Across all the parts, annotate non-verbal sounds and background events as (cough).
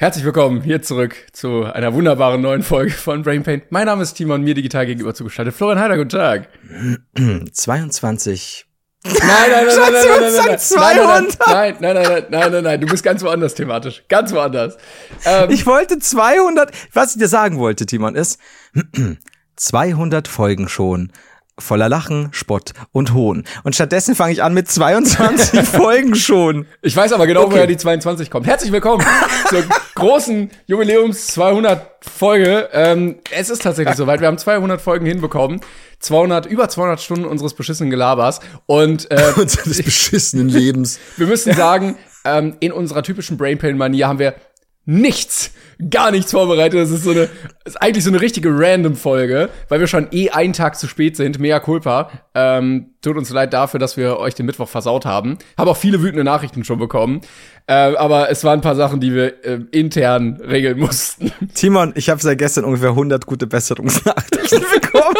Herzlich willkommen hier zurück zu einer wunderbaren neuen Folge von Brain Pain. Mein Name ist Timon, mir digital gegenüber zugeschaltet. Florian Heider, guten Tag. 22. Nein, nein, nein, nein, nein, nein, nein, nein, 200. nein, nein, nein, nein, nein, nein, nein, du bist ganz woanders thematisch, ganz woanders. Ähm, Ich wollte 200, was ich dir sagen wollte, Timon, ist 200 Folgen schon voller Lachen, Spott und Hohn. Und stattdessen fange ich an mit 22 (laughs) Folgen schon. ich weiß aber genau, Okay. woher die 22 kommt. Herzlich willkommen (laughs) zur großen Jubiläums 200 Folge. Ähm, es ist tatsächlich soweit. Wir haben 200 Folgen hinbekommen. 200, über 200 Stunden unseres beschissenen Gelabers. Und äh, (laughs) Unseres beschissenen Lebens. Wir müssen sagen, ähm, in unserer typischen Brainpain-Manier haben wir nichts, gar nichts vorbereitet. Das ist so eine, ist eigentlich so eine richtige Random-Folge, weil wir schon eh einen Tag zu spät sind. Mea culpa. Ähm, tut uns leid dafür, dass wir euch den Mittwoch versaut haben. Habe auch viele wütende Nachrichten schon bekommen. Äh, aber es waren ein paar Sachen, die wir äh, intern regeln mussten. Timon, ich habe seit gestern ungefähr 100 gute Besserungsnachrichten (laughs) bekommen.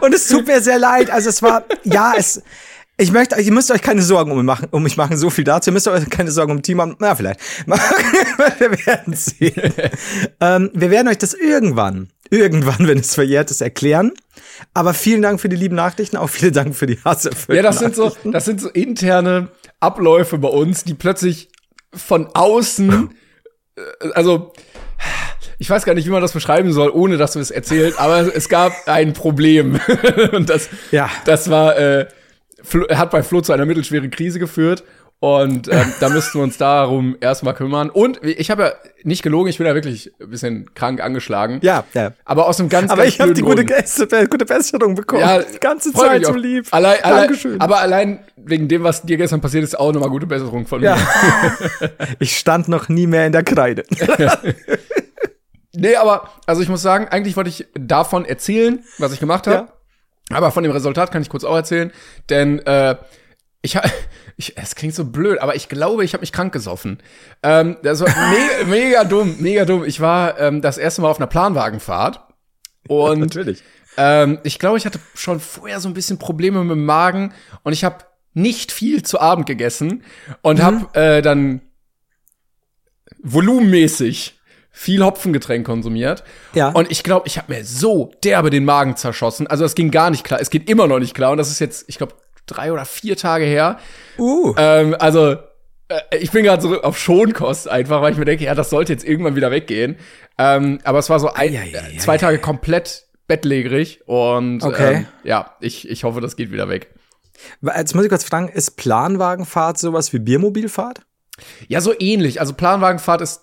Und es tut mir sehr leid. Also es war, ja, es, ich möchte, ihr müsst euch keine Sorgen um mich machen, um mich machen, so viel dazu. Ihr müsst euch keine Sorgen um Timon, na vielleicht. (laughs) wir werden sehen. (laughs) ähm, wir werden euch das irgendwann, irgendwann, wenn es verjährt ist, erklären. Aber vielen Dank für die lieben Nachrichten, auch vielen Dank für die Hasserfüllten Ja, das sind so, das sind so interne Abläufe bei uns, die plötzlich von außen, (laughs) äh, also ich weiß gar nicht, wie man das beschreiben soll, ohne dass wir es erzählen, aber es gab ein Problem und das, Ja. das war, äh, Flo, hat bei Flo zu einer mittelschweren Krise geführt. Und ähm, da (laughs) müssten wir uns darum erstmal kümmern. Und ich habe ja nicht gelogen, ich bin ja wirklich ein bisschen krank angeschlagen. Ja, ja. Aber aus einem ganz, Aber ganz ich habe die gute. Gäste, gute Besserung bekommen. Ja, die ganze Zeit so lieb. Allein, allein, Dankeschön. aber allein wegen dem, was dir gestern passiert ist, auch nochmal gute Besserung von Ja. mir. (laughs) Ich stand noch nie mehr in der Kreide. (laughs) Nee, aber, also ich muss sagen, eigentlich wollte ich davon erzählen, was ich gemacht habe. Aber von dem Resultat kann ich kurz auch erzählen, denn äh, ich (laughs) ich, es klingt so blöd, aber ich glaube, ich habe mich krank gesoffen. Ähm, das war me (laughs) mega dumm, mega dumm. Ich war ähm, das erste Mal auf einer Planwagenfahrt und (laughs) Natürlich. Ähm, ich glaube, ich hatte schon vorher so ein bisschen Probleme mit dem Magen und ich habe nicht viel zu Abend gegessen und Mhm. habe äh, dann volumenmäßig viel Hopfengetränk konsumiert. Ja. Und ich glaube, ich habe mir so derbe den Magen zerschossen. Also es ging gar nicht klar. Es geht immer noch nicht klar. Und das ist jetzt, ich glaube, drei oder vier Tage her. Uh. Ähm, also äh, ich bin gerade so auf Schonkost einfach, weil ich mir denke, ja, das sollte jetzt irgendwann wieder weggehen. Ähm, aber es war so ein, äh, zwei Tage komplett bettlägerig und Okay. ähm, ja, ich, ich hoffe, das geht wieder weg. Jetzt muss ich kurz fragen, ist Planwagenfahrt sowas wie Biermobilfahrt? Ja, so ähnlich. Also Planwagenfahrt ist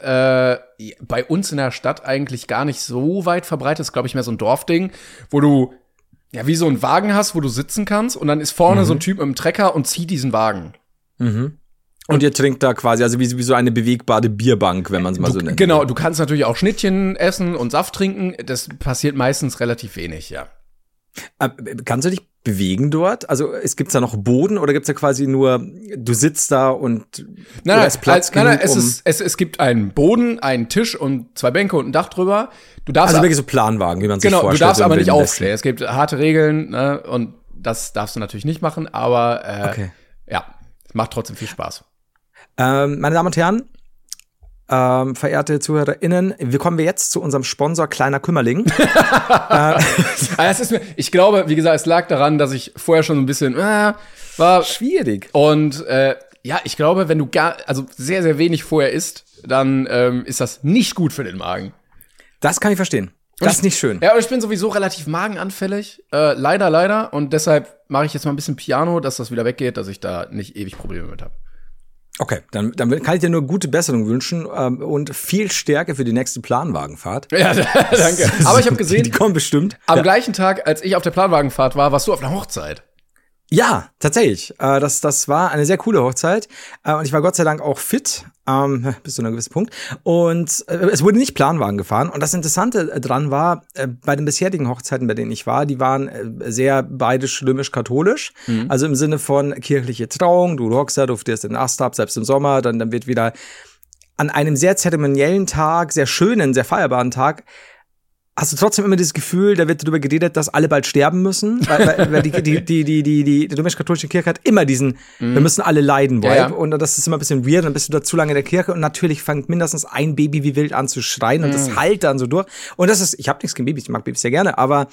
äh, bei uns in der Stadt eigentlich gar nicht so weit verbreitet. Ist, glaube ich, mehr so ein Dorfding, wo du ja wie so einen Wagen hast, wo du sitzen kannst und dann ist vorne so ein Typ mit einem Trecker und zieht diesen Wagen. Und ihr trinkt da quasi, also wie, wie so eine bewegbare Bierbank, wenn man es mal so nennt. genau, du kannst natürlich auch Schnittchen essen und Saft trinken. Das passiert meistens relativ wenig, ja. Äh, Kannst du dich bewegen dort? Also es gibt's da noch Boden oder gibt's da quasi nur, du sitzt da und Nein, nein, ist Platz nein, nein, genug, es, um, ist, es, es gibt einen Boden, einen Tisch und zwei Bänke und ein Dach drüber. Du darfst also wirklich so Planwagen, wie man sich genau, du vorstellt. darfst so im aber nicht aufstehen. Es gibt harte Regeln ne, und das darfst du natürlich nicht machen, aber äh, Okay. ja, es macht trotzdem viel Spaß. Ähm, meine Damen und Herren, ähm, verehrte ZuhörerInnen, wir kommen wir jetzt zu unserem Sponsor Kleiner Kümmerling. (laughs) Aber es ist mir, ich glaube, wie gesagt, es lag daran, dass ich vorher schon so ein bisschen äh, war Schwierig. und äh, ja, ich glaube, wenn du gar, also sehr, sehr wenig vorher isst, dann ähm, ist das nicht gut für den Magen. Das kann ich verstehen. Das ist nicht schön. Ja, und ich bin sowieso relativ magenanfällig. Äh, leider, leider. Und deshalb mache ich jetzt mal ein bisschen Piano, dass das wieder weggeht, dass ich da nicht ewig Probleme mit habe. Okay, dann, dann kann ich dir nur gute Besserung wünschen ähm, und viel Stärke für die nächste Planwagenfahrt. Ja, (laughs) danke. (laughs) Aber ich habe Die gesehen, kommen bestimmt. am Ja. gleichen Tag, als ich auf der Planwagenfahrt war, warst du auf einer Hochzeit. Ja, tatsächlich. Äh, das, das war eine sehr coole Hochzeit. Äh, und ich war Gott sei Dank auch fit, ähm, bis zu einem gewissen Punkt. Und äh, es wurde nicht Planwagen gefahren. Und das Interessante äh, dran war, äh, bei den bisherigen Hochzeiten, bei denen ich war, die waren äh, sehr beide schlömisch-katholisch. Mhm. Also im Sinne von kirchliche Trauung, du rockst da, du fährst den Ast ab, selbst im Sommer, dann, dann wird wieder an einem sehr zeremoniellen Tag, sehr schönen, sehr feierbaren Tag hast du trotzdem immer dieses Gefühl, da wird darüber geredet, dass alle bald sterben müssen, weil, weil, weil die, die, die, die, die, die, die römisch-katholische Kirche hat immer diesen, mm. wir müssen alle leiden. Ja, ja. Und das ist immer ein bisschen weird, dann bist du da zu lange in der Kirche und natürlich fängt mindestens ein Baby wie wild an zu schreien mm. und das halt dann so durch. Und das ist, ich habe nichts gegen Babys, ich mag Babys sehr gerne, aber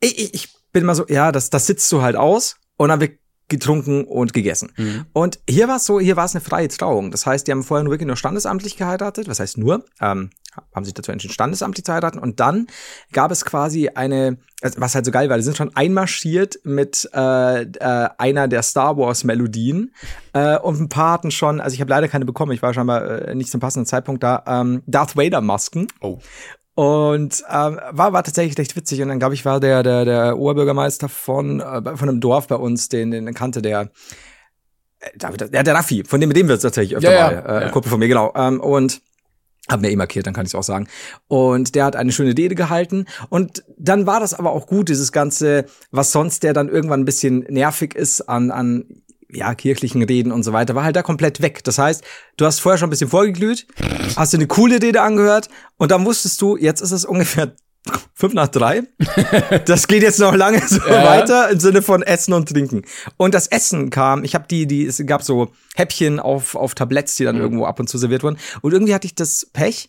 ich, ich, ich bin immer so, ja, das, das sitzt du halt aus und dann wird getrunken und gegessen. Mhm. Und hier war es so, hier war es eine freie Trauung. Das heißt, die haben vorher nur wirklich nur standesamtlich geheiratet. Was heißt nur? Ähm, haben sich dazu entschieden, standesamtlich zu heiraten. Und dann gab es quasi eine, also was halt so geil war, die sind schon einmarschiert mit äh, äh, einer der Star Wars Melodien. Äh, und ein paar hatten schon, also ich habe leider keine bekommen, ich war schon mal äh, nicht zum passenden Zeitpunkt da, ähm, Darth Vader Masken. Oh. Und ähm, war, war tatsächlich recht witzig. Und dann, glaube ich, war der, der, der Oberbürgermeister von, äh, von einem Dorf bei uns, den, den kannte der, äh, David, der, der Raffi, von dem, mit dem wir tatsächlich öfter ja, mal, äh, ja. Kumpel von mir, genau. Ähm, und hab mir eh markiert, dann kann ich es auch sagen. Und der hat eine schöne Rede gehalten. Und dann war das aber auch gut, dieses Ganze, was sonst der dann irgendwann ein bisschen nervig ist an, an ja, kirchlichen Reden und so weiter, war halt da komplett weg. Das heißt, du hast vorher schon ein bisschen vorgeglüht, hast dir eine coole Rede angehört und dann wusstest du, jetzt ist es ungefähr (laughs) fünf nach drei. (laughs) Das geht jetzt noch lange so ja. weiter im Sinne von Essen und Trinken. Und das Essen kam, ich habe die, die, es gab so Häppchen auf, auf Tabletts, die dann mhm. irgendwo ab und zu serviert wurden. Und irgendwie hatte ich das Pech,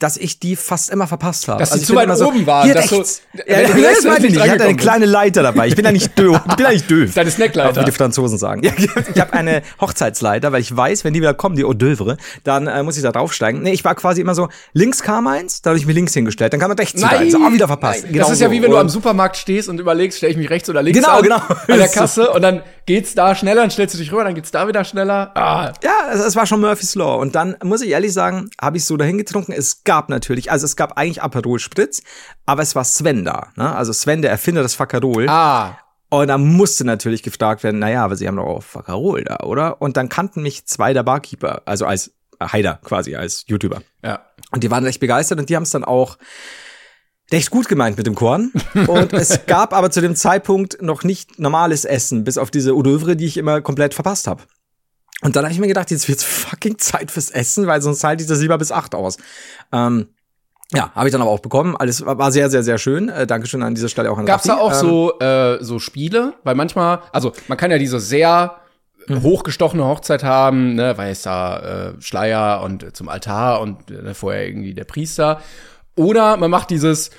dass ich die fast immer verpasst habe. Dass also zu weit oben so, waren. Dass rechts. So, ja, ja, das meine ich nicht. Ich hatte eine kleine Leiter dabei. Ich bin ja nicht doof. (laughs) Ich bin ja nicht doof. Deine Snackleiter. Wie die Franzosen sagen. (laughs) Ich habe eine Hochzeitsleiter, weil ich weiß, wenn die wieder kommen, die Hors d'oeuvre, dann äh, muss ich da draufsteigen. Nee, ich war quasi immer so, links kam eins, da habe ich mich links hingestellt. Dann kam man rechts Nein. wieder. Auch wieder verpasst. Genau das ist ja wie wenn du am Supermarkt stehst und überlegst, stelle ich mich rechts oder links genau, an, genau. an der Kasse und dann geht's da schneller, dann stellst du dich rüber, dann geht's da wieder schneller. Ah. Ja, es, es war schon Murphy's Law. Und dann, muss ich ehrlich sagen, habe ich so dahin getrunken. Es gab natürlich, also es gab eigentlich Aperol Spritz, aber es war Sven da. Ne? Also Sven, der Erfinder des Fakarol. Ah. Und da musste natürlich gefragt werden, naja, aber sie haben doch auch Fakarol da, oder? Und dann kannten mich zwei der Barkeeper, also als Haider quasi, als YouTuber. Ja. Und die waren recht begeistert und die haben es dann auch recht gut gemeint mit dem Korn. Und es (laughs) gab aber zu dem Zeitpunkt noch nicht normales Essen, bis auf diese Odeuvre, die ich immer komplett verpasst habe. Und dann habe ich mir gedacht, jetzt wird's fucking Zeit fürs Essen, weil sonst halte ich das lieber bis acht aus. Ähm, ja, habe ich dann aber auch bekommen. Alles war sehr, sehr, sehr schön. Äh, Dankeschön an dieser Stelle auch an Gab's Raffi. da auch ähm, so, äh, so Spiele? Weil manchmal, also man kann ja diese sehr mhm. hochgestochene Hochzeit haben, ne, weißer äh, Schleier und zum Altar und äh, vorher irgendwie der Priester. Oder man macht dieses, äh,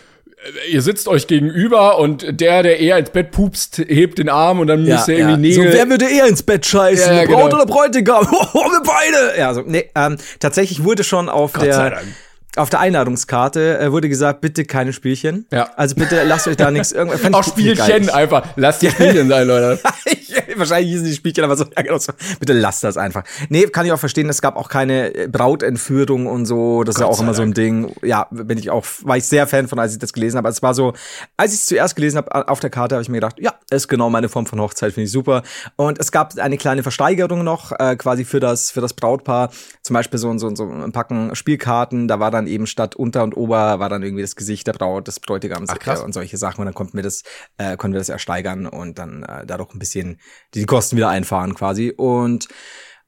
ihr sitzt euch gegenüber und der, der eher ins Bett pupst, hebt den Arm und dann ja, müsst ihr irgendwie ja. Nägel. So, wer würde eher ins Bett scheißen? Ja, ja, Braut genau. oder Bräutigam? (laughs) Oh, wir beide! Ja, so, nee, ähm, tatsächlich wurde schon auf Gott der auf der Einladungskarte äh, wurde gesagt, bitte keine Spielchen. Ja. Also bitte lasst euch da nichts (laughs) irgendwas. Auch Spielchen einfach. Lasst die Spielchen sein, Leute. (laughs) Wahrscheinlich hießen die Spielchen aber so, ja, genau so. Bitte lasst das einfach. Nee, kann ich auch verstehen, es gab auch keine äh, Brautentführung und so. Das Gott ist ja auch immer Dank. so ein Ding. Ja, bin ich auch, war ich sehr Fan von, als ich das gelesen habe. Es war so, als ich es zuerst gelesen habe auf der Karte, habe ich mir gedacht, ja, ist genau meine Form von Hochzeit, finde ich super. Und es gab eine kleine Versteigerung noch, äh, quasi für das, für das Brautpaar. Zum Beispiel so, so, so ein Packen Spielkarten. Da war dann eben statt unter und ober war dann irgendwie das Gesicht der Braut, des Bräutigams Ach, krass. und solche Sachen. Und dann konnten wir das, äh, konnten wir das ersteigern und dann äh, dadurch ein bisschen die Kosten wieder einfahren quasi. Und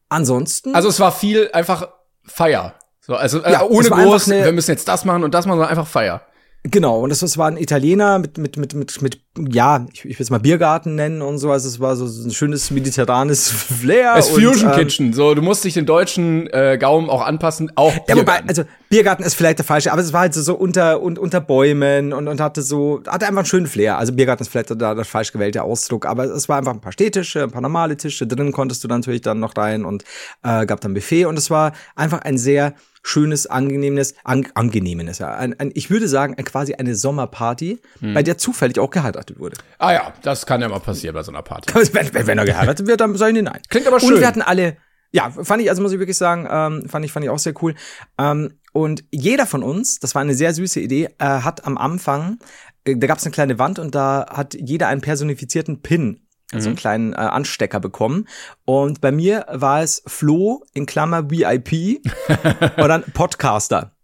ansonsten. Also es war viel einfach Feier. So, also äh, ja, ohne groß, wir müssen jetzt das machen und das machen, sondern einfach Feier. Genau, und das, das war ein Italiener mit, mit, mit, mit, mit ja, ich, ich will es mal Biergarten nennen und so. Also es war so, ein schönes mediterranes Flair. Es Fusion ähm, Kitchen, so du musst dich den deutschen äh, Gaumen auch anpassen, auch Biergarten. Ja, wobei, also Biergarten ist vielleicht der falsche, aber es war halt so, so unter und unter Bäumen und, und hatte so, hatte einfach einen schönen Flair. Also Biergarten ist vielleicht da der falsch gewählte Ausdruck, aber es war einfach ein paar Städtische, ein paar normale Tische. Drin konntest du dann natürlich dann noch rein und äh, gab dann Buffet und es war einfach ein sehr schönes, angenehmes, an, angenehmes, ja. Ein, ein, ich würde sagen, ein, quasi eine Sommerparty, hm. bei der zufällig auch geheiratet wurde. Ah ja, das kann ja mal passieren bei so einer Party. (laughs) wenn, wenn er geheiratet wird, dann sage ich nein. Klingt aber schön. Und wir hatten alle, ja, fand ich, also muss ich wirklich sagen, ähm, fand ich, fand ich auch sehr cool. Ähm, und jeder von uns, das war eine sehr süße Idee, äh, hat am Anfang, äh, da gab es eine kleine Wand und da hat jeder einen personifizierten Pin so einen kleinen äh, Anstecker bekommen. Und bei mir war es Flo in Klammer VIP (laughs) und dann Podcaster.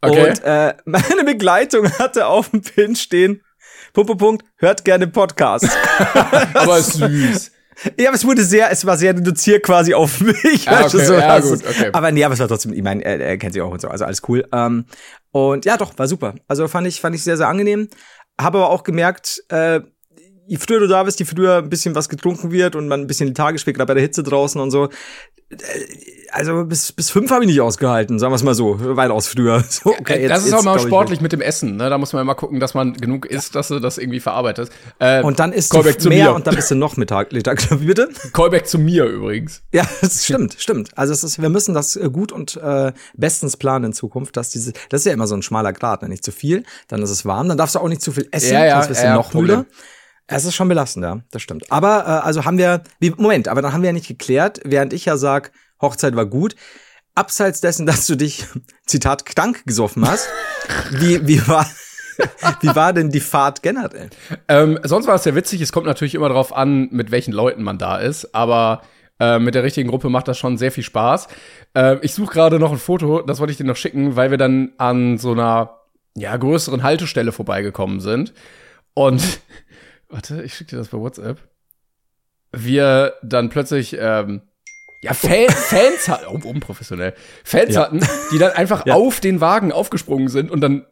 Okay. Und äh, (laughs) meine Begleitung hatte auf dem Pin stehen, Punkt, Punkt, Punkt, hört gerne Podcast. (laughs) Aber (laughs) süß. ja, aber es wurde sehr, es war sehr reduziert quasi auf mich. Ah, du, (laughs) okay, so, ja, also, gut, okay. Aber nee, aber es war trotzdem, ich meine, er, er kennt sich auch und so, also alles cool. Ähm, und ja, doch, war super. Also fand ich, fand ich sehr, sehr angenehm. Habe aber auch gemerkt, äh, je früher du da bist, je früher ein bisschen was getrunken wird und man ein bisschen die Tage spielt, gerade bei der Hitze draußen und so. Äh, Also bis, bis fünf habe ich nicht ausgehalten, sagen wir es mal so, weitaus früher. (laughs) So, Äh, das ist auch mal sportlich mit dem Essen. Ne? Da muss man immer gucken, dass man genug isst, dass du das irgendwie verarbeitest. Äh, Und dann isst Callback du zu mehr mir. und dann bist du noch Mittag, Mittag, bitte? (laughs) Callback zu mir übrigens. Ja, das stimmt, stimmt. Also es ist, wir müssen das äh, gut und äh, bestens planen in Zukunft, dass diese, das ist ja immer so ein schmaler Grad, ne? nicht zu viel, dann ist es warm, dann darfst du auch nicht zu viel essen, Ja, ja, sonst wirst du ja, noch müder. Es ist schon belastend, ja, das stimmt. Aber äh, also haben wir, Moment, aber dann haben wir ja nicht geklärt, während ich ja sag, Hochzeit war gut. Abseits dessen, (laughs) dass du dich, Zitat, krank gesoffen hast, (laughs) wie, wie war, wie war denn die Fahrt generell? Ähm, sonst war es sehr witzig. Es kommt natürlich immer darauf an, mit welchen Leuten man da ist. Aber äh, mit der richtigen Gruppe macht das schon sehr viel Spaß. Äh, ich suche gerade noch ein Foto, das wollte ich dir noch schicken, weil wir dann an so einer ja, größeren Haltestelle vorbeigekommen sind. Und warte, ich schicke dir das bei WhatsApp. Wir dann plötzlich ähm, ja, Fan, Fans hatten, oh, unprofessionell, Fans Ja. hatten, die dann einfach (laughs) Ja. auf den Wagen aufgesprungen sind und dann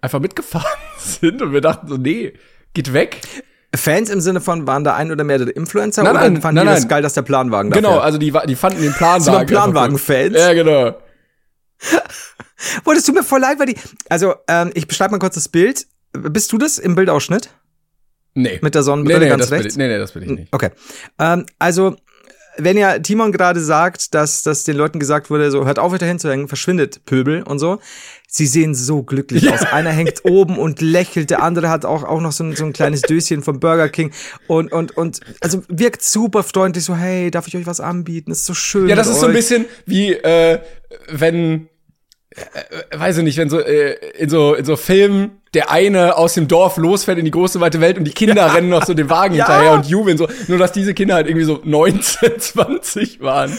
einfach mitgefahren (laughs) sind und wir dachten so, nee, geht weg. Fans im Sinne von, waren da ein oder mehrere Influencer Nein, oder nein, fanden nein, die das nein. geil, dass der Planwagen da Genau, fährt? also die, die fanden den Planwagen. Einfach cool. Planwagen-Fans? Ja, genau. (laughs) Das tut mir voll leid, weil die. Also, ähm, ich beschreibe mal kurz das Bild. Bist du das im Bildausschnitt? Nee. Mit der nee, Sonnenbrille nee, ganz das bin rechts? ich, nee, nee, das bin ich nicht. Okay. Ähm, also, wenn ja Timon gerade sagt, dass, dass den Leuten gesagt wurde, so hört auf, euch dahin zu hängen, verschwindet Pöbel und so. Sie sehen so glücklich aus. Einer hängt oben und lächelt, der andere hat auch, auch noch so ein, so ein kleines Döschen vom Burger King und, und, und, also wirkt super freundlich, so, hey, darf ich euch was anbieten? Ist so schön. Ja, das ist so ein euch. bisschen wie, äh, wenn, äh, weiß ich nicht, wenn so, äh, in so, in so Filmen der eine aus dem Dorf losfährt in die große weite Welt und die Kinder rennen noch so den Wagen Ja. hinterher und jubeln so. Nur, dass diese Kinder halt irgendwie so 19, 20 (laughs) waren.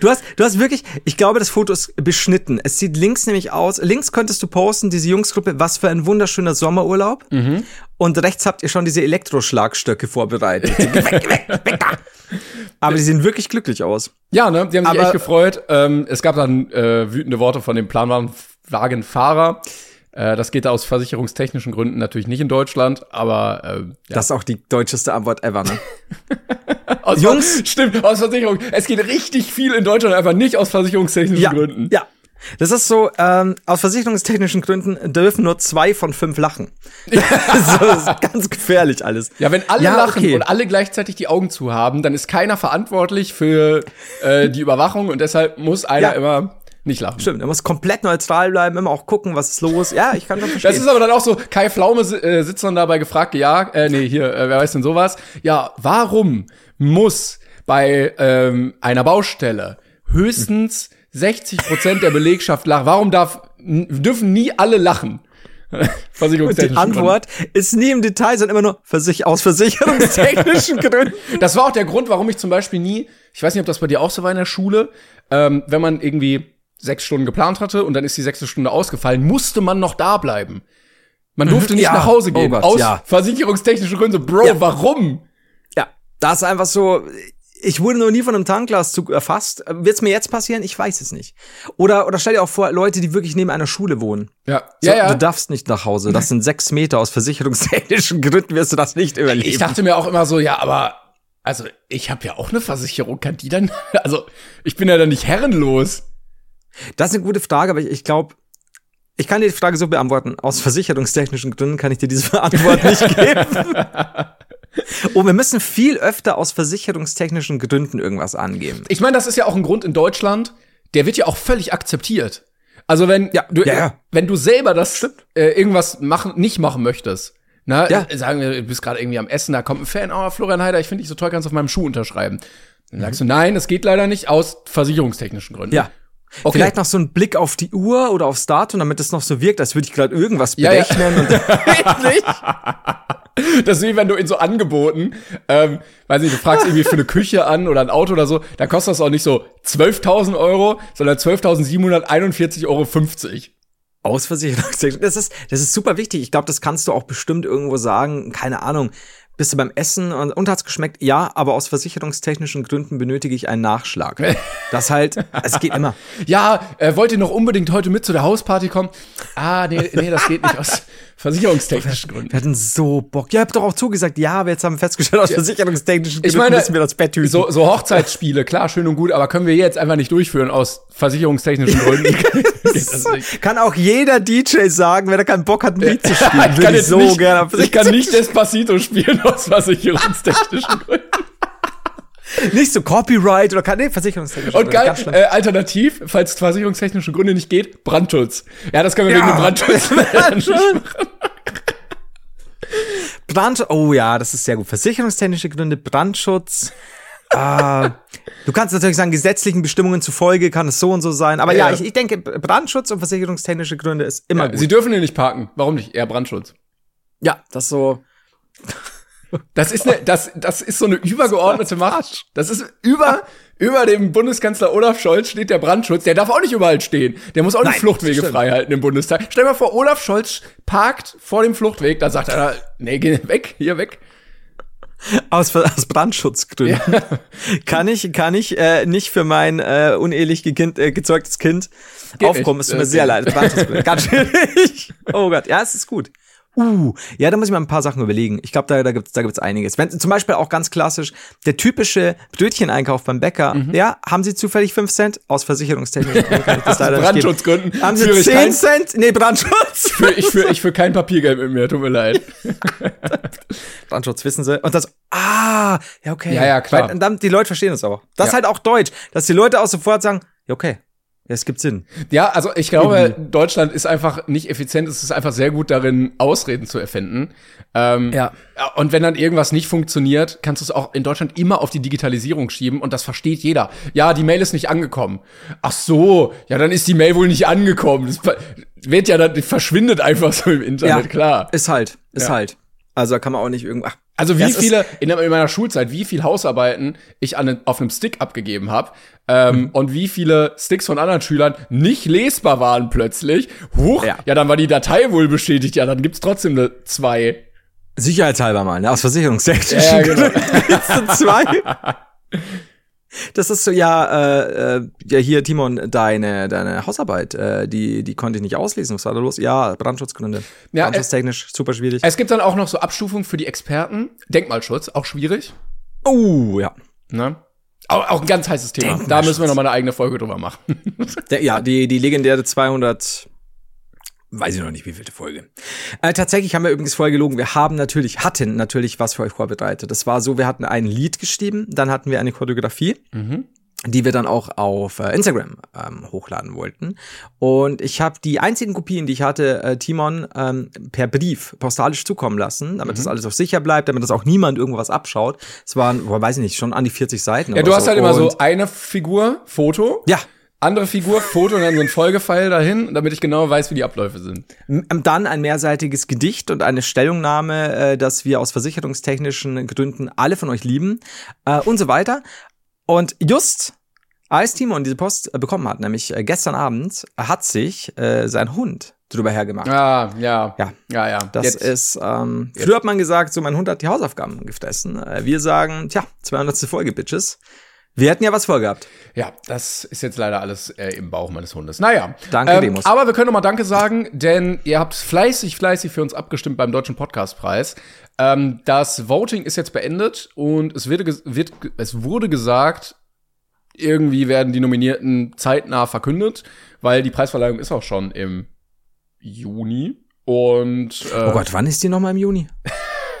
Du hast, du hast wirklich, ich glaube, das Foto ist beschnitten. Es sieht links nämlich aus, links könntest du posten, diese Jungsgruppe, was für ein wunderschöner Sommerurlaub. Mhm. Und rechts habt ihr schon diese Elektroschlagstöcke vorbereitet. (laughs) weg, weg, weg da. Aber die sehen wirklich glücklich aus. Ja, ne, die haben sich Aber- echt gefreut. Ähm, es gab dann äh, wütende Worte von dem Planwagenfahrer. Äh, das geht aus versicherungstechnischen Gründen natürlich nicht in Deutschland, aber äh, ja. Das ist auch die deutscheste Antwort ever, ne? (laughs) aus, Jungs- stimmt, aus Versicherung. Es geht richtig viel in Deutschland einfach nicht aus versicherungstechnischen ja, Gründen. ja. Das ist so, ähm, aus versicherungstechnischen Gründen dürfen nur zwei von fünf lachen. (laughs) (laughs) so, das ist ganz gefährlich alles. Ja, wenn alle Ja, lachen okay. und alle gleichzeitig die Augen zu haben, dann ist keiner verantwortlich für äh, die Überwachung und deshalb muss einer Ja. immer nicht lachen. Stimmt, er muss komplett neutral bleiben, immer auch gucken, was ist los. Ja, ich kann schon verstehen. Das ist aber dann auch so, Kai Pflaume äh, sitzt dann dabei gefragt, ja, äh, nee, hier, äh, wer weiß denn sowas? Ja, warum muss bei ähm, einer Baustelle höchstens 60 Prozent der Belegschaft lachen? Warum darf, dürfen nie alle lachen? (laughs) Versicherungstechnisch. die Antwort ist nie im Detail, sondern immer nur versich aus versicherungstechnischen (laughs) Gründen. Das war auch der Grund, warum ich zum Beispiel nie, ich weiß nicht, ob das bei dir auch so war in der Schule, ähm, wenn man irgendwie sechs Stunden geplant hatte und dann ist die sechste Stunde ausgefallen, musste man noch da bleiben. Man durfte nicht Ja. nach Hause Oh gehen. Gott, aus ja. versicherungstechnischen Gründen. Bro, Ja. warum? Ja, das ist einfach so. Ich wurde noch nie von einem Tankglaszug erfasst. Wird's mir jetzt passieren? Ich weiß es nicht. Oder, oder stell dir auch vor, Leute, die wirklich neben einer Schule wohnen. Ja, So, ja, ja. Du darfst nicht nach Hause. Das sind sechs Meter. Aus versicherungstechnischen (laughs) Gründen wirst du das nicht überleben. Ich dachte mir auch immer so, ja, aber also ich habe ja auch eine Versicherung, kann die dann? (laughs) Also ich bin ja dann nicht herrenlos. Das ist eine gute Frage, aber ich, ich glaube, ich kann dir die Frage so beantworten. Aus versicherungstechnischen Gründen kann ich dir diese (laughs) Antwort nicht geben. Und (laughs) wir müssen viel öfter aus versicherungstechnischen Gründen irgendwas angeben. Ich meine, das ist ja auch ein Grund in Deutschland, der wird ja auch völlig akzeptiert. Also wenn Ja, du ja, ja. wenn du selber das äh, irgendwas machen nicht machen möchtest, na, Ja. sagen wir, du bist gerade irgendwie am Essen, da kommt ein Fan, oh Florian Heider, ich finde dich so toll, kannst du auf meinem Schuh unterschreiben. Dann sagst du, nein, das geht leider nicht aus versicherungstechnischen Gründen. Ja. Okay. Vielleicht noch so ein Blick auf die Uhr oder aufs Datum, damit es noch so wirkt, als würde ich gerade irgendwas Ja, ja. berechnen. Und (laughs) (laughs) Das ist wie wenn du in so Angeboten, ähm, weiß nicht, du fragst irgendwie für eine Küche an oder ein Auto oder so, da kostet das auch nicht so 12.000 Euro, sondern 12.741,50 Euro. Ausversicherungstechnisch. (laughs) Das ist, das ist super wichtig. Ich glaube, das kannst du auch bestimmt irgendwo sagen. Keine Ahnung. Bist du beim Essen und, und hat's geschmeckt? Ja, aber aus versicherungstechnischen Gründen benötige ich einen Nachschlag. (laughs) Das halt, es geht immer. Ja, äh, wollt ihr noch unbedingt heute mit zu der Hausparty kommen? Ah, nee, nee, das geht nicht aus (laughs) versicherungstechnischen Gründen. Wir hatten so Bock. Ja, ihr habt doch auch zugesagt, ja, aber jetzt haben wir festgestellt, aus versicherungstechnischen Ich Gründen meine, müssen wir das Bett hüten. So, so Hochzeitsspiele, klar, schön und gut, aber können wir jetzt einfach nicht durchführen aus versicherungstechnischen Gründen? (laughs) (laughs) Kann auch jeder DJ sagen, wenn er keinen Bock hat, ein Lied zu spielen. Ich kann ich so nicht, ich kann nicht Despacito spielen aus versicherungstechnischen (laughs) Gründen. (laughs) nicht so Copyright oder nee, versicherungstechnisch. Und geil, äh, alternativ, falls versicherungstechnische Gründe nicht geht, Brandschutz. Ja, das können wir Ja. wegen dem Brandschutz. (laughs) Brand, oh ja, das ist sehr gut. Versicherungstechnische Gründe, Brandschutz. (laughs) ah, du kannst natürlich sagen, gesetzlichen Bestimmungen zufolge kann es so und so sein. Aber ja, Ja. ich, ich denke, Brandschutz und versicherungstechnische Gründe ist immer gut. Sie dürfen hier nicht parken. Warum nicht? Eher Brandschutz. Ja, das so. Das ist, eine, das, das ist so eine übergeordnete Macht. Das ist über, über dem Bundeskanzler Olaf Scholz steht der Brandschutz. Der darf auch nicht überall stehen. Der muss auch Nein, nicht Fluchtwege stimmt. frei halten im Bundestag. Stell dir mal vor, Olaf Scholz parkt vor dem Fluchtweg. Da sagt er, nee, geh weg, hier weg. Aus, aus Brandschutzgründen. (laughs) kann ich, kann ich äh, nicht für mein äh, unehelich gekind, äh, gezeugtes Kind Geht aufkommen. nicht. Es tut mir Das sehr leid. Brandschutzgründe. Ganz (laughs) schwierig. Oh Gott, ja, es ist gut. Uh, ja, da muss ich mal ein paar Sachen überlegen. Ich glaube, da, da gibt's da gibt's einiges. Wenn, zum Beispiel auch ganz klassisch, der typische Brötcheneinkauf beim Bäcker. Mhm. Ja, haben Sie zufällig 5 Cent? Aus versicherungstechnischen (laughs) Gründen. Brandschutzgründen Haben Sie führe ich 10 kein- Cent? Nee, Brandschutz. Für, ich für, ich für kein Papiergeld mit mir, tut mir leid. (laughs) Brandschutz, wissen Sie. Und das, ah, ja, okay. Ja, ja, klar. Weil, dann, die Leute verstehen das auch. Das ist Ja. halt auch Deutsch, dass die Leute auch sofort sagen, ja, okay, ja, es gibt Sinn. Ja, also ich glaube, Deutschland ist einfach nicht effizient. Es ist einfach sehr gut darin, Ausreden zu erfinden. Ähm, Ja. Und wenn dann irgendwas nicht funktioniert, kannst du es auch in Deutschland immer auf die Digitalisierung schieben und das versteht jeder. Ja, die Mail ist nicht angekommen. Ach so, ja, dann ist die Mail wohl nicht angekommen. Das wird ja dann, verschwindet einfach so im Internet, klar. Ist halt, ist Ja. halt. Also da kann man auch nicht irgendwo. ach, Also wie viele, in, in meiner Schulzeit, wie viel Hausarbeiten ich an, auf einem Stick abgegeben habe ähm, Mhm. und wie viele Sticks von anderen Schülern nicht lesbar waren plötzlich. Huch, ja. Ja. dann war die Datei wohl bestätigt. Ja, dann gibt's trotzdem eine zwei. Sicherheitshalber mal, ne? Aus versicherungstechnischen Ja, genau. (laughs) Zwei. (laughs) Das ist so, ja, äh, äh, ja, hier, Timon, deine, deine Hausarbeit, äh, die, die konnte ich nicht auslesen. Was war da los? Ja, Brandschutzgründe. Ja, äh, Brandschutztechnisch, super schwierig. Es gibt dann auch noch so Abstufungen für die Experten. Denkmalschutz, auch schwierig. Oh, ja. Ne? Auch, auch ein ganz heißes Thema. Da müssen wir noch mal eine eigene Folge drüber machen. (laughs) Der, ja, die, die legendäre 200, weiß ich noch nicht, wie vielte Folge. Äh, tatsächlich haben wir übrigens vorher gelogen. Wir haben natürlich, hatten natürlich was für euch vorbereitet. Das war so, wir hatten ein Lied geschrieben, dann hatten wir eine Choreografie. die wir dann auch auf äh, Instagram ähm, hochladen wollten. Und ich habe die einzigen Kopien, die ich hatte, äh, Timon ähm, per Brief postalisch zukommen lassen, damit das alles auch sicher bleibt, damit das auch niemand irgendwas abschaut. Es waren, boah, weiß ich nicht, schon an die 40 Seiten. Ja, du hast so. halt immer so Und- eine Figur, Foto. Ja, Andere Figur, Foto und dann so ein Folgefile dahin, damit ich genau weiß, wie die Abläufe sind. Dann ein mehrseitiges Gedicht und eine Stellungnahme, äh, dass wir aus versicherungstechnischen Gründen alle von euch lieben äh, und so weiter. Und just als Timon diese Post äh, bekommen hat, nämlich gestern Abend, hat sich äh, sein Hund drüber hergemacht. Ah, ja. Ja. Ja, ja. Das Jetzt- ist, ähm, früher hat man gesagt, so mein Hund hat die Hausaufgaben gefressen. Wir sagen, tja, 200. Folge, Bitches. Wir hätten ja was vorgehabt. Ja, das ist jetzt leider alles äh, im Bauch meines Hundes. Naja. Danke, ähm, Demos. Aber wir können noch mal Danke sagen, denn ihr habt fleißig, fleißig für uns abgestimmt beim Deutschen Podcastpreis. Ähm, das Voting ist jetzt beendet und es, wird, wird, es wurde gesagt, irgendwie werden die Nominierten zeitnah verkündet, weil die Preisverleihung ist auch schon im Juni. Und äh, Oh Gott, wann ist die nochmal im Juni?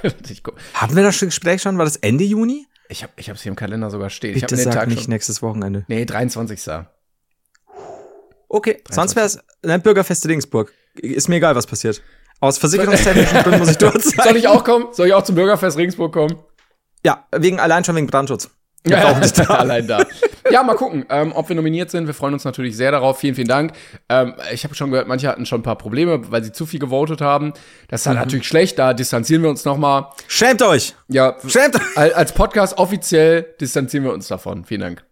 (laughs) Hatten wir das Gespräch schon? War das Ende Juni? Ich habe ich hab's hier im Kalender sogar stehen. ich Bitte den sag Tag nicht schon. nächstes Wochenende. Nee, 23. Okay, sonst wär's ein Bürgerfeste Dingsburg. Ist mir egal, was passiert. Aus versicherungstechnischen (laughs) Gründen muss ich dort sein. Soll ich auch kommen? Soll ich auch zum Bürgerfest Regensburg kommen? Ja, wegen, allein schon wegen Brandschutz. Ja, (laughs) allein da. Ja, mal gucken, ähm, ob wir nominiert sind. Wir freuen uns natürlich sehr darauf. Vielen, vielen Dank. Ähm, ich habe schon gehört, manche hatten schon ein paar Probleme, weil sie zu viel gewotet haben. Das ist halt natürlich schlecht. Da distanzieren wir uns noch mal. Schämt euch! Ja, Schämt euch! (laughs) al- als Podcast offiziell distanzieren wir uns davon. Vielen Dank.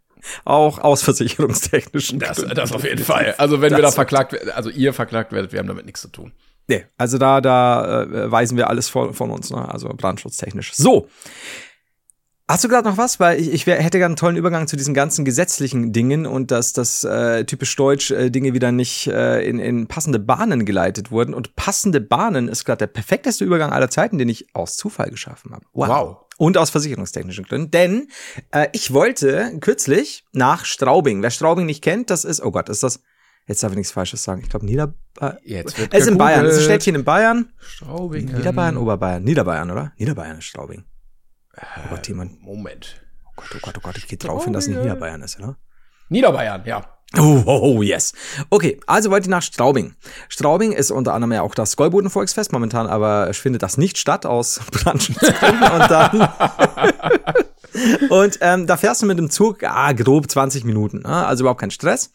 Auch aus versicherungstechnischen Das, Gründen. das auf jeden Fall. Also wenn wir da Das- verklagt werden, also ihr verklagt werdet, wir haben damit nichts zu tun. Nee, also da, da äh, weisen wir alles von, von uns, ne? also brandschutztechnisch. So. Hast du gerade noch was? Weil ich, ich wär, hätte gerne einen tollen Übergang zu diesen ganzen gesetzlichen Dingen und dass das äh, typisch deutsch äh, Dinge wieder nicht äh, in, in passende Bahnen geleitet wurden. Und passende Bahnen ist gerade der perfekteste Übergang aller Zeiten, den ich aus Zufall geschaffen habe. Wow. Und aus versicherungstechnischen Gründen. Denn äh, ich wollte kürzlich nach Straubing. Wer Straubing nicht kennt, das ist, oh Gott, ist das, jetzt darf ich nichts Falsches sagen. Ich glaube, Nieder... Äh, Jetzt wird es ist in Bayern. Es ist ein. Städtchen in Bayern. Straubing. Niederbayern, Oberbayern. Niederbayern, oder? Niederbayern ist Straubing. Oh Gott, jemand. Moment. Oh Gott, oh Gott, oh Gott, ich gehe drauf hin, dass es nicht Niederbayern ist, oder? Niederbayern, ja. Oh, oh, oh, yes. Okay, also wollte ich nach Straubing. Straubing ist unter anderem ja auch das Gäuboden-Volksfest. Momentan aber findet das nicht statt aus (laughs) Brandschutzgründen. und dann (laughs) und ähm, da fährst du mit dem Zug ah, grob 20 Minuten. Ne? Also überhaupt kein Stress.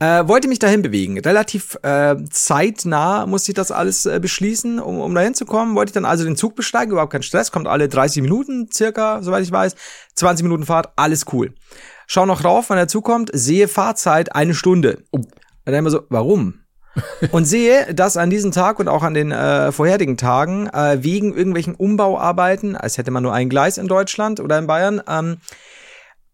Äh, wollte mich dahin bewegen. Relativ äh, zeitnah musste ich das alles äh, beschließen, um, um dahin zu kommen. Wollte ich dann also den Zug besteigen, überhaupt kein Stress, kommt alle 30 Minuten circa, soweit ich weiß. 20 Minuten Fahrt, alles cool. Schau noch rauf, wann er zukommt, sehe Fahrzeit eine Stunde. Oh. Und dann immer so, warum? (laughs) und sehe, dass an diesem Tag und auch an den äh, vorherigen Tagen äh, wegen irgendwelchen Umbauarbeiten, als hätte man nur ein Gleis in Deutschland oder in Bayern, ähm,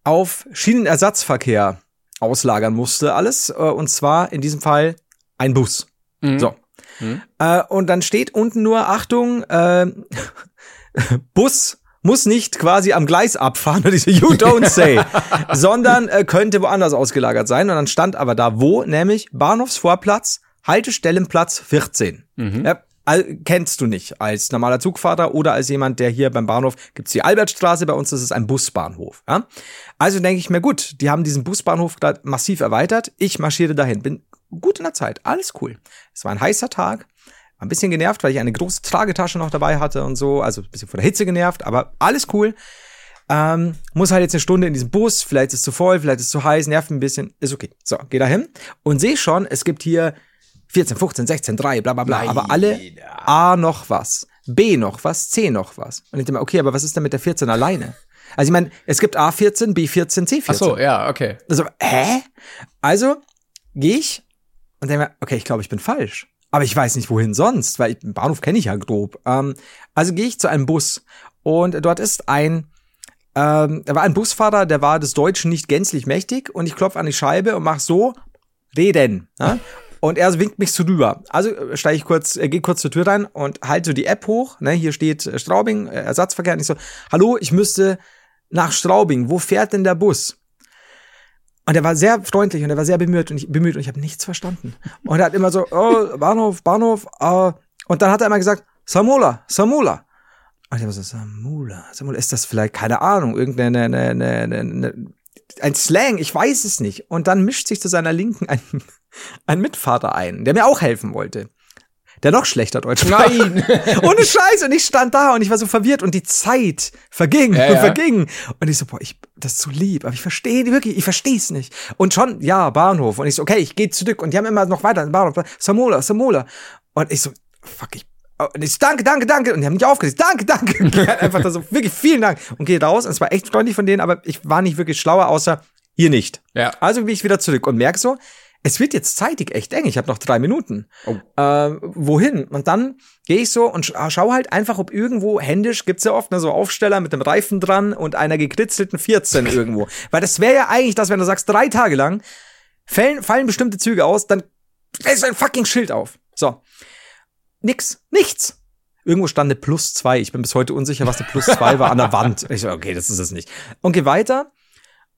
auf Schienenersatzverkehr auslagern musste alles. Äh, und zwar in diesem Fall ein Bus. Mhm. So. Mhm. Äh, und dann steht unten nur, Achtung, äh, (laughs) Bus muss nicht quasi am Gleis abfahren, (laughs) oder diese You don't say, (laughs) sondern äh, könnte woanders ausgelagert sein. Und dann stand aber da wo, nämlich Bahnhofsvorplatz, Haltestellenplatz 14. Ja, all- kennst du nicht als normaler Zugfahrer oder als jemand, der hier beim Bahnhof, gibt's die Albertstraße, bei uns ist es ein Busbahnhof. Ja? Also denke ich mir, gut, die haben diesen Busbahnhof gerade massiv erweitert. Ich marschiere dahin, bin gut in der Zeit, alles cool. Es war ein heißer Tag, war ein bisschen genervt, weil ich eine große Tragetasche noch dabei hatte und so, also ein bisschen von der Hitze genervt, aber alles cool. Ähm, muss halt jetzt eine Stunde in diesem Bus, vielleicht ist es zu voll, vielleicht ist es zu heiß, nervt ein bisschen, ist okay. So, geh da hin und sehe schon, es gibt hier 14, 15, 16, 3, bla bla bla, aber alle A noch was, B noch was, C noch was. Und ich denke mir, okay, aber was ist denn mit der 14 alleine? Also ich meine, es gibt A14, B14, C14. Ach so, ja, okay. Also, hä? Also, gehe ich und denke mir, okay, ich glaube, ich bin falsch. Aber ich weiß nicht, wohin sonst, weil ich, den Bahnhof kenne ich ja grob. Ähm, also gehe ich zu einem Bus und dort ist ein, ähm, da war ein Busfahrer, der war des Deutschen nicht gänzlich mächtig und ich klopfe an die Scheibe und mach so, reden. Ja? Und er winkt mich so rüber. Also äh, steige ich kurz, äh, gehe kurz zur Tür rein und halte so die App hoch. Ne? Hier steht äh, Straubing, äh, Ersatzverkehr. Und ich so, hallo, ich müsste nach Straubing. Wo fährt denn der Bus? Und er war sehr freundlich und er war sehr bemüht und ich, bemüht und ich habe nichts verstanden. Und er hat immer so, oh, Bahnhof, Bahnhof. Äh, und dann hat er immer gesagt, Samola, Samola. Und ich war so, Samula, Samula, ist das vielleicht, keine Ahnung, irgendeine, eine, eine, eine, eine, ein Slang, ich weiß es nicht. Und dann mischt sich zu seiner Linken ein, ein Mitvater ein, der mir auch helfen wollte. Der noch schlechter Deutsch sprach. Nein. (laughs) Ohne Scheiß. Und ich stand da und ich war so verwirrt und die Zeit verging Ja, und ja. verging. Und ich so, boah, ich, das ist so lieb, aber ich verstehe wirklich, ich verstehe es nicht. Und schon, ja, Bahnhof. Und ich so, okay, ich gehe zurück. Und die haben immer noch weiter, Bahnhof, Samola, Samola. Und ich so, fuck, ich, und ich so, danke, danke, danke. Und die haben mich aufgelegt, danke, danke. (laughs) Und halt einfach da so, wirklich vielen Dank. Und gehe raus. Und es war echt freundlich von denen, aber ich war nicht wirklich schlauer, außer ihr nicht. Ja. Also bin ich wieder zurück und merk so, es wird jetzt zeitig echt eng. Ich habe noch drei Minuten. Oh. Äh, wohin? Und dann gehe ich so und sch schau halt einfach, ob irgendwo händisch gibt's ja oft ne, so Aufsteller mit dem Reifen dran und einer gekritzelten 14 (laughs) irgendwo. Weil das wäre ja eigentlich, dass wenn du sagst, drei Tage lang fallen, fallen bestimmte Züge aus, dann ist ein fucking Schild auf. So. Nix. Nichts. Irgendwo stand eine Plus zwei. Ich bin bis heute unsicher, was eine Plus zwei war an der (laughs) Wand. Ich so, okay, das ist es nicht. Und geh weiter.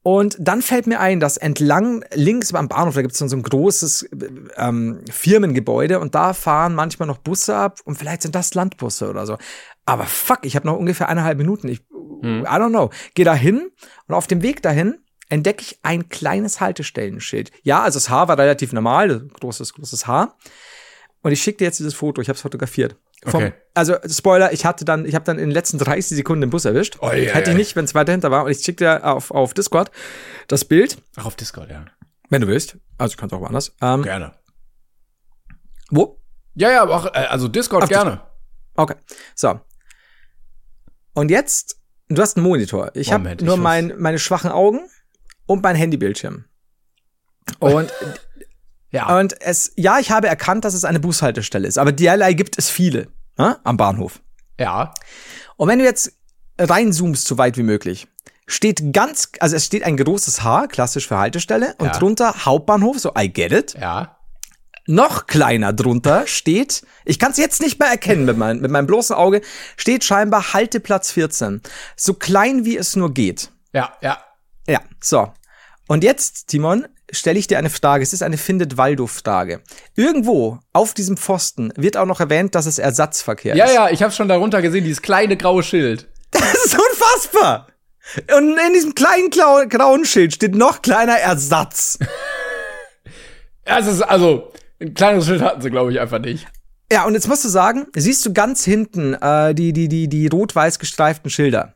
Und dann fällt mir ein, dass entlang links beim Bahnhof, da gibt es so ein großes ähm, Firmengebäude und da fahren manchmal noch Busse ab und vielleicht sind das Landbusse oder so. Aber fuck, ich habe noch ungefähr eineinhalb Minuten. Ich, I don't know. Geh da hin und auf dem Weg dahin entdecke ich ein kleines Haltestellenschild. Ja, also das Haar war relativ normal, großes, großes Haar. Und ich schicke dir jetzt dieses Foto, ich habe es fotografiert. Vom, Okay. Also Spoiler, ich hatte dann, ich habe dann in den letzten 30 Sekunden den Bus erwischt. Oh, ja, Hätte ich nicht, wenn es weiter hinter war. Und ich schick dir auf, auf Discord das Bild, Ach, auf Discord, ja. wenn du willst. Also kannst auch woanders. Ähm, Gerne. Wo? Ja, ja, auch, äh, also Discord Auf gerne. Okay. So. Und jetzt, du hast einen Monitor. Ich habe ich nur muss- mein, meine schwachen Augen und mein Handybildschirm. Und, (laughs) Ja. und es, ja, ich habe erkannt, dass es eine Bushaltestelle ist, aber derlei gibt es viele ne, am Bahnhof. ja. Und wenn du jetzt reinzoomst, so weit wie möglich, steht ganz, also es steht ein großes H, klassisch für Haltestelle, und Ja. drunter Hauptbahnhof, so I get it. Ja. Noch kleiner drunter steht, ich kann es jetzt nicht mehr erkennen mit, mein, mit meinem bloßen Auge, steht scheinbar Halteplatz 14. So klein wie es nur geht. Ja, ja. Ja, so. Und jetzt, Timon, stelle ich dir eine Frage. Es ist eine Findet-Waldo-Frage. Irgendwo auf diesem Pfosten wird auch noch erwähnt, dass es Ersatzverkehr Ja, ist. ja, ich habe schon darunter gesehen, dieses kleine graue Schild. (laughs) Das ist unfassbar. Und in diesem kleinen grauen, Schild steht noch kleiner Ersatz. (laughs) Ja, es ist, also, ein kleineres Schild hatten sie, glaube ich, einfach nicht. Ja, und jetzt musst du sagen, siehst du ganz hinten äh, die, die, die, die rot-weiß gestreiften Schilder.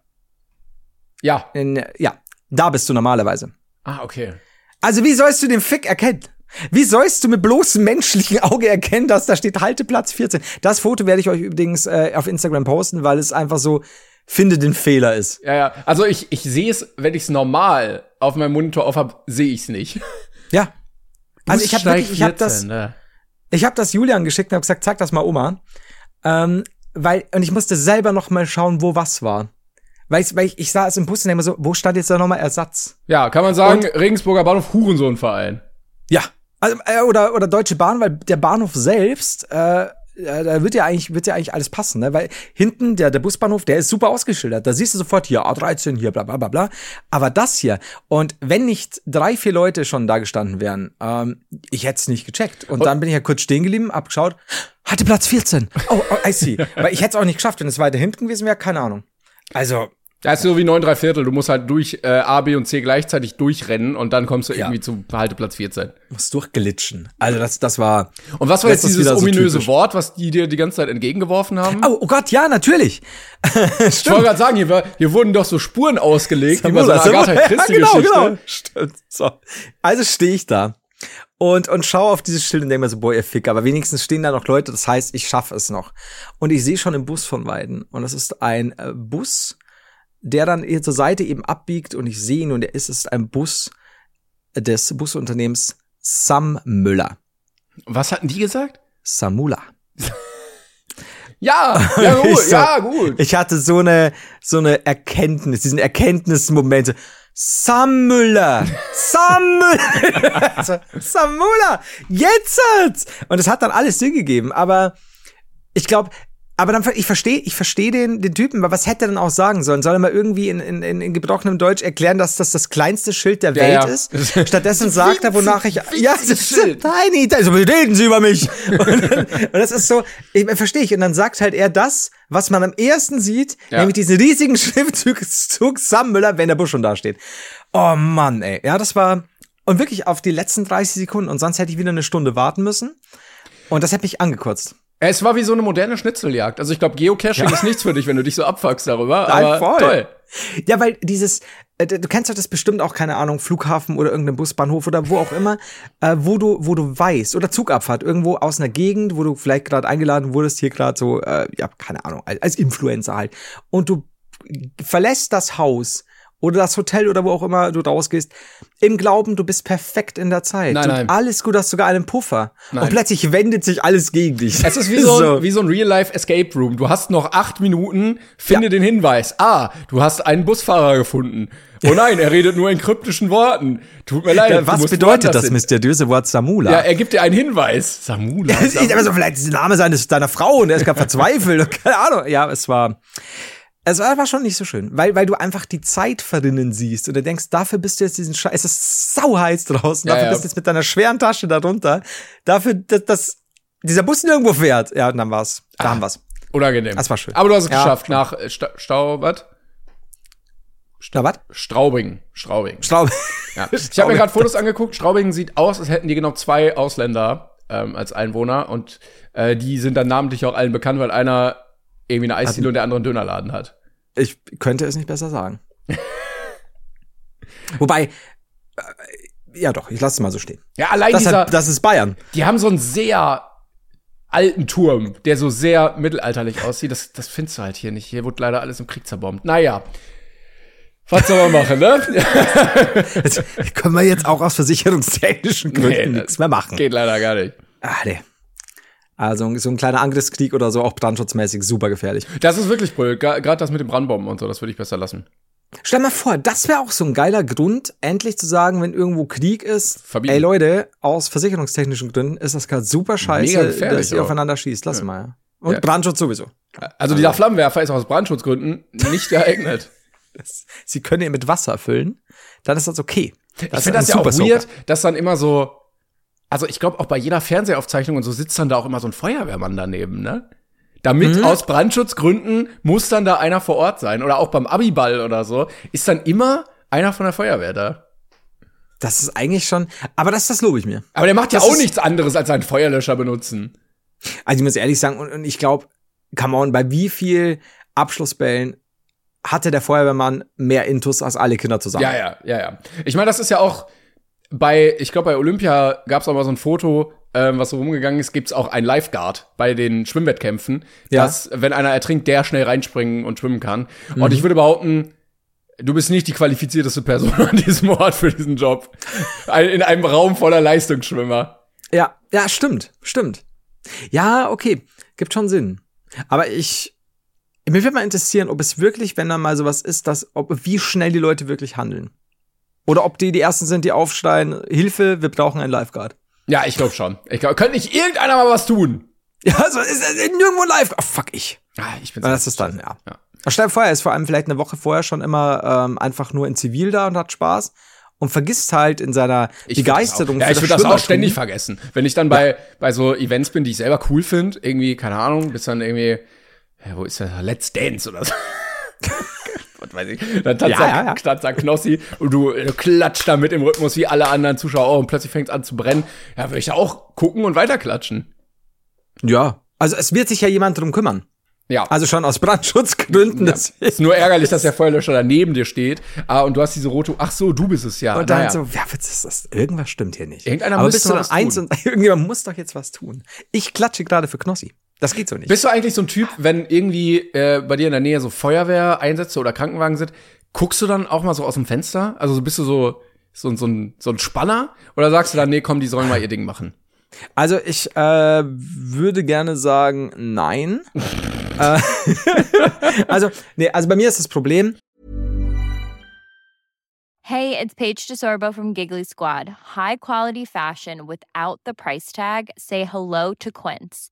Ja. In, ja, da bist du normalerweise. Ah, okay. Also wie sollst du den Fick erkennen? Wie sollst du mit bloßem menschlichen Auge erkennen, dass da steht Halteplatz 14? Das Foto werde ich euch übrigens äh, auf Instagram posten, weil es einfach so finde den Fehler ist. Ja, ja. Also ich, ich sehe es, wenn ich es normal auf meinem Monitor auf habe, sehe ich es nicht. (laughs) Ja. Also ich habe wirklich, ich habe das, 14, ne? ich habe das Julian geschickt und habe gesagt, zeig das mal Oma, ähm, weil und ich musste selber noch mal schauen, wo was war, weil ich, weil ich, ich sah es im Bus und immer so, wo stand jetzt da noch mal Ersatz? Ja, kann man sagen, Regensburger Bahnhof Hurensohnverein. Ja. Also, äh, oder, oder Deutsche Bahn, weil der Bahnhof selbst, äh, äh, da wird ja eigentlich, wird ja eigentlich alles passen, ne? Weil hinten, der, der Busbahnhof, der ist super ausgeschildert. Da siehst du sofort hier A13, hier bla bla bla bla. Aber das hier, und wenn nicht drei, vier Leute schon da gestanden wären, ähm, ich hätte es nicht gecheckt. Und, dann bin ich ja kurz stehen geblieben, abgeschaut, hatte Platz 14. Oh, oh I see. (laughs) weil ich hätte es auch nicht geschafft, wenn es weiter hinten gewesen wäre, keine Ahnung. Also, Das ist so wie 9 3 Viertel. Du musst halt durch äh, A, B und C gleichzeitig durchrennen und dann kommst du Ja. irgendwie zu Halteplatz 14. muss durchglitschen. Also das, das war. Und was war jetzt dieses so ominöse typisch. Wort, was die dir die ganze Zeit entgegengeworfen haben? Oh, oh Gott, ja, natürlich. (laughs) Ich wollte gerade sagen, hier, war, hier wurden doch so Spuren ausgelegt, bei so Samula, Agatha. Christie-Geschichte. (laughs) Ja, genau, genau. Stimmt. So. Also stehe ich da und, und schaue auf dieses Schild und denke mir so, boah, ihr Ficker, aber wenigstens stehen da noch Leute, das heißt, ich schaffe es noch. Und ich sehe schon den Bus von Weiden und das ist ein äh, Bus, der dann hier zur Seite eben abbiegt und ich sehe ihn und er ist, es ist ein Bus des Busunternehmens Sam Müller. Was hatten die gesagt? Samula. (laughs) Ja, ja (laughs) gut, Ich so- ja gut. Ich hatte so eine, so eine Erkenntnis, diesen Erkenntnismoment. Sam Müller! Sam Müller! (laughs) Sam Müller! Jetzt! hat's! Und es hat dann alles Sinn gegeben, aber ich glaube, aber dann, ich verstehe, ich verstehe den, den Typen, aber was hätte er denn auch sagen sollen? Soll er mal irgendwie in, in, in, gebrochenem Deutsch erklären, dass das das kleinste Schild der Welt ja. ist? Stattdessen (laughs) sagt er, wonach ich, ja, das ist Schild. tiny, also reden Sie über mich. (laughs) Und, dann, und das ist so, ich, verstehe ich. Und dann sagt halt er das, was man am ersten sieht, Ja. nämlich diesen riesigen (laughs) Schriftzug Zug Sam Müller, wenn der Bus schon da steht. Oh Mann, ey. Ja, das war, und wirklich auf die letzten 30 Sekunden, und sonst hätte ich wieder eine Stunde warten müssen. Und das hätte mich angekotzt. Es war wie so eine moderne Schnitzeljagd. Also ich glaube, Geocaching ist nichts für dich, wenn du dich so abfuckst darüber. Nein, aber voll. toll. Ja, weil dieses, äh, du kennst doch das bestimmt auch, keine Ahnung, Flughafen oder irgendein Busbahnhof oder wo auch immer, äh, wo du, wo du weißt, oder Zugabfahrt, irgendwo aus einer Gegend, wo du vielleicht gerade eingeladen wurdest, hier gerade so, äh, ja, keine Ahnung, als, als Influencer halt. Und du verlässt das Haus oder das Hotel oder wo auch immer du rausgehst, im Glauben, du bist perfekt in der Zeit. Nein, nein. alles gut, hast sogar einen Puffer. Nein. Und plötzlich wendet sich alles gegen dich. Es ist wie so, ein, (laughs) wie so ein Real-Life-Escape Room. Du hast noch acht Minuten, finde Ja. den Hinweis. Ah, du hast einen Busfahrer gefunden. Oh nein, er redet nur in kryptischen Worten. Tut mir leid. Ja, was bedeutet das mysteriöse Wort Samula? Ja, er gibt dir einen Hinweis. Samula. (laughs) Samula. aber so vielleicht ist der Name seines deiner Frau und er ist gerade verzweifelt keine Ahnung. Ja, es war es war war schon nicht so schön, weil weil du einfach die Zeit verrinnen siehst und du denkst, dafür bist du jetzt diesen Scheiß, es ist sauheiß draußen, Ja, dafür ja. bist du jetzt mit deiner schweren Tasche da drunter, dafür dass, dass dieser Bus nirgendwo fährt. Ja, und dann war's. Da haben wir's. Unangenehm. Das war schön. Aber du hast es Ja, geschafft. schon. Nach äh, Sta Stau, was? Straubing. Straubing. Straube. Ja. (laughs) Ich habe mir gerade Fotos angeguckt. Straubing sieht aus, als hätten die genau zwei Ausländer ähm, als Einwohner und äh, die sind dann namentlich auch allen bekannt, weil einer irgendwie eine Eisdiele und der andere einen Dönerladen hat. Ich könnte es nicht besser sagen. (laughs) Wobei, äh, ja doch, ich lasse es mal so stehen. Ja, allein Das, dieser, hat, das ist Bayern. die haben so einen sehr alten Turm, der so sehr mittelalterlich aussieht. Das, das findest du halt hier nicht. Hier wurde leider alles im Krieg zerbombt. Naja. Was soll man machen, ne? (laughs) Können wir jetzt auch aus versicherungstechnischen Gründen Nee, nichts mehr machen. Geht leider gar nicht. Ah, nee. Also so ein kleiner Angriffskrieg oder so, auch brandschutzmäßig, super gefährlich. Das ist wirklich blöd. Gerade das mit den Brandbomben und so, das würde ich besser lassen. Stell mal vor, das wäre auch so ein geiler Grund, endlich zu sagen, wenn irgendwo Krieg ist, Verbieten. ey Leute, aus versicherungstechnischen Gründen ist das gerade super scheiße, dass ihr aufeinander schießt. Lass mal, ja. Und Ja. Brandschutz sowieso. Also dieser Flammenwerfer ist aus Brandschutzgründen nicht geeignet. (laughs) Sie können ihn mit Wasser füllen, dann ist das okay. Ich finde das ja auch weird, dass dann immer so, also ich glaube auch bei jeder Fernsehaufzeichnung und so sitzt dann da auch immer so ein Feuerwehrmann daneben, ne? Damit Mhm. aus Brandschutzgründen muss dann da einer vor Ort sein. Oder auch beim Abiball oder so, ist dann immer einer von der Feuerwehr da. Das ist eigentlich schon, aber das, das lobe ich mir. Aber der macht ja Das auch nichts anderes als einen Feuerlöscher benutzen. Also ich muss ehrlich sagen, und, und ich glaube, come on, bei wie viel Abschlussbällen hatte der Feuerwehrmann mehr Intus als alle Kinder zusammen? Ja, ja, ja, ja. Ich meine, das ist ja auch bei, ich glaube, bei Olympia gab es auch mal so ein Foto, ähm, was so rumgegangen ist, gibt's auch ein Lifeguard bei den Schwimmwettkämpfen, Ja. dass, wenn einer ertrinkt, der schnell reinspringen und schwimmen kann. Mhm. Und ich würde behaupten, du bist nicht die qualifizierteste Person (laughs) an diesem Ort für diesen Job. In einem Raum voller Leistungsschwimmer. Ja, ja, stimmt, stimmt. Ja, okay, gibt schon Sinn. Aber ich, mich würde mal interessieren, ob es wirklich, wenn da mal sowas ist, dass, ob, wie schnell die Leute wirklich handeln. Oder ob die die Ersten sind, die aufschreien, Hilfe, wir brauchen einen Lifeguard. Ja, ich glaube schon. Ich glaub, könnte nicht irgendeiner mal was tun? Ja, also ist, ist nirgendwo ein Lifeguard. Oh, fuck ich. Ah, ich bin Ja, Das ist dann, ja. Ja. Stell dir vor, er ist vor allem vielleicht eine Woche vorher schon immer ähm, einfach nur in Zivil da und hat Spaß und vergisst halt in seiner Ich Begeisterung ja, ich würde das auch ständig vergessen. Wenn ich dann bei, bei so Events bin, die ich selber cool finde, irgendwie, keine Ahnung, bis dann irgendwie, ja, wo ist der? Let's Dance oder so. (laughs) Was weiß ich. Dann tanzt, Ja, da, ja, ja. tanzt da Knossi und du, du klatscht da mit im Rhythmus wie alle anderen Zuschauer auch und plötzlich fängt es an zu brennen. Ja, würde ich da auch gucken und weiterklatschen. Ja. Also es wird sich ja jemand drum kümmern. Ja. Also schon aus Brandschutzgründen. ja. Das ist nur ärgerlich, dass der Feuerlöscher da neben dir steht. Ah, und du hast diese rote, ach so, du bist es ja. Und dann Naja. so, ja, was ist das? Irgendwas stimmt hier nicht. Irgendeiner Aber müsste bist du mal dann was eins tun. und (laughs) irgendjemand muss doch jetzt was tun. Ich klatsche gerade für Knossi. Das geht so nicht. Bist du eigentlich so ein Typ, wenn irgendwie äh, bei dir in der Nähe so Feuerwehreinsätze oder Krankenwagen sind, guckst du dann auch mal so aus dem Fenster? Also so bist du so so, so, ein, so ein Spanner? Oder sagst du dann, nee, komm, die sollen mal ihr Ding machen? Also ich äh, würde gerne sagen, nein. (laughs) äh, (laughs) also, nee, also bei mir ist das Problem, Hey, it's Paige DeSorbo from Giggly Squad. High quality fashion without the price tag. Say hello to Quince.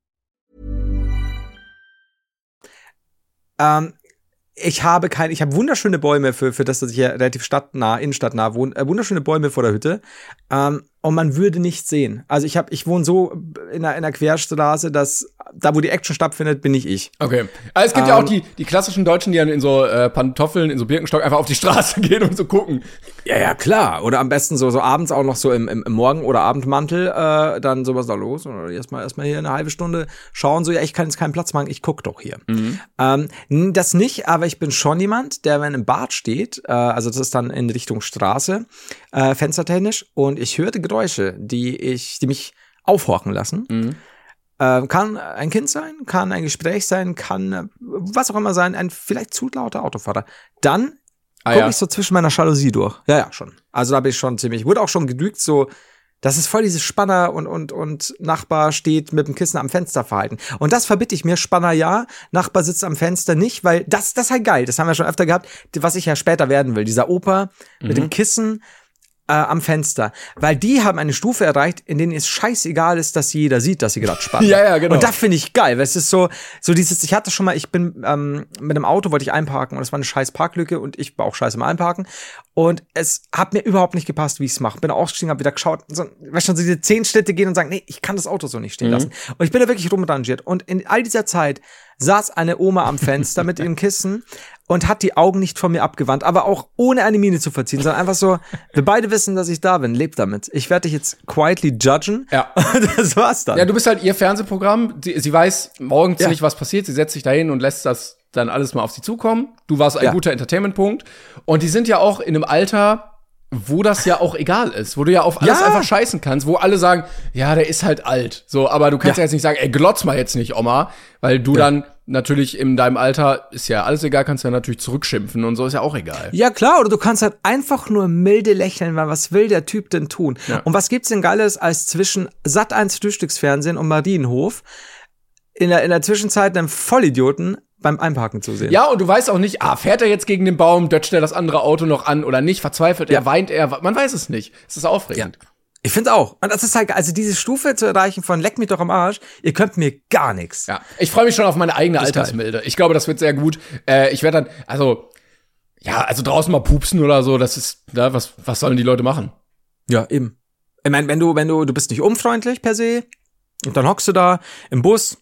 Ähm, ich habe keine, ich habe wunderschöne Bäume für, für das, dass ich hier relativ stadtnah, innenstadtnah wohne, äh, wunderschöne Bäume vor der Hütte. Ähm, und man würde nichts sehen. Also ich habe, ich wohne so in einer, in einer Querstraße, dass da, wo die Action stattfindet, bin ich ich. Okay. Aber es gibt ja auch Ähm, die, die klassischen Deutschen, die dann in so äh, Pantoffeln, in so Birkenstock einfach auf die (laughs) Straße gehen und so gucken. Ja, ja, klar. Oder am besten so, so abends auch noch so im, im, im Morgen- oder Abendmantel, äh, dann sowas da los. Oder erstmal erstmal hier eine halbe Stunde schauen, so, ja, ich kann jetzt keinen Platz machen, ich guck doch hier. Ähm, n- das nicht, aber ich bin schon jemand, der, wenn im Bad steht, äh, also das ist dann in Richtung Straße, äh, fenstertechnisch, und ich höre die Geräusche, die ich, die mich aufhorchen lassen. Mhm. Ähm, kann ein Kind sein, kann ein Gespräch sein, kann äh, was auch immer sein, ein vielleicht zu lauter Autofahrer. Dann Ah, guck ja. ich so zwischen meiner Jalousie durch. Ja, ja, schon. Also da bin ich schon ziemlich. Wurde auch schon gedrückt, so, das ist voll dieses Spanner und, und, und Nachbar steht mit dem Kissen am Fenster verhalten. Und das verbitte ich mir. Spanner ja, Nachbar sitzt am Fenster nicht, weil das, das ist halt geil. Das haben wir schon öfter gehabt, was ich ja später werden will. Dieser Opa mit Mhm. dem Kissen. Äh, am Fenster, weil die haben eine Stufe erreicht, in denen es scheißegal ist, dass jeder sieht, dass sie gerade spannen. Ja, ja, genau. Und das finde ich geil, weil es ist so, so dieses, ich hatte schon mal, ich bin ähm, mit einem Auto wollte ich einparken und es war eine scheiß Parklücke und ich war auch scheiße im Einparken und es hat mir überhaupt nicht gepasst, wie ich es mache. Bin ausgestiegen, habe wieder geschaut, so, weißt schon, so diese zehn Schritte gehen und sagen, nee, ich kann das Auto so nicht stehen Mhm. lassen. Und ich bin da wirklich rumrangiert und in all dieser Zeit saß eine Oma am Fenster mit ihrem Kissen und hat die Augen nicht von mir abgewandt, aber auch ohne eine Miene zu verziehen, sondern einfach so, wir beide wissen, dass ich da bin, lebt damit. Ich werde dich jetzt quietly judgen. Ja. (laughs) Das war's dann. Ja, du bist halt ihr Fernsehprogramm. Sie, sie weiß morgens Ja. nicht, was passiert. Sie setzt sich dahin und lässt das dann alles mal auf sie zukommen. Du warst ein Ja. guter Entertainment-Punkt. Und die sind ja auch in einem Alter, wo das ja auch egal ist, wo du ja auf alles Ja. einfach scheißen kannst, wo alle sagen, ja, der ist halt alt. So, aber du kannst ja, Ja. jetzt nicht sagen, ey, glotz mal jetzt nicht, Oma, weil du dann natürlich in deinem Alter ist ja alles egal, kannst ja natürlich zurückschimpfen und so ist ja auch egal. Ja, klar, oder du kannst halt einfach nur milde lächeln, weil was will der Typ denn tun? Ja. Und was gibt's denn Geiles als zwischen Sat 1 Frühstücksfernsehen und Marienhof in der, in der Zwischenzeit einem Vollidioten beim Einparken zu sehen? Ja, und du weißt auch nicht, ah, fährt er jetzt gegen den Baum, dötscht er das andere Auto noch an oder nicht, verzweifelt er, Ja. weint er, man weiß es nicht. Es ist aufregend. Ich finde auch. Und das ist halt, also diese Stufe zu erreichen von leck mich doch am Arsch, ihr könnt mir gar nichts. Ja, ich freue mich schon auf meine eigene Altersmilde. Ich glaube, das wird sehr gut. Äh, ich werde dann, also, ja, also draußen mal pupsen oder so, das ist, ja, was, was sollen die Leute machen? Ja, eben. Ich meine, wenn du, wenn du, du bist nicht unfreundlich per se, und dann hockst du da im Bus,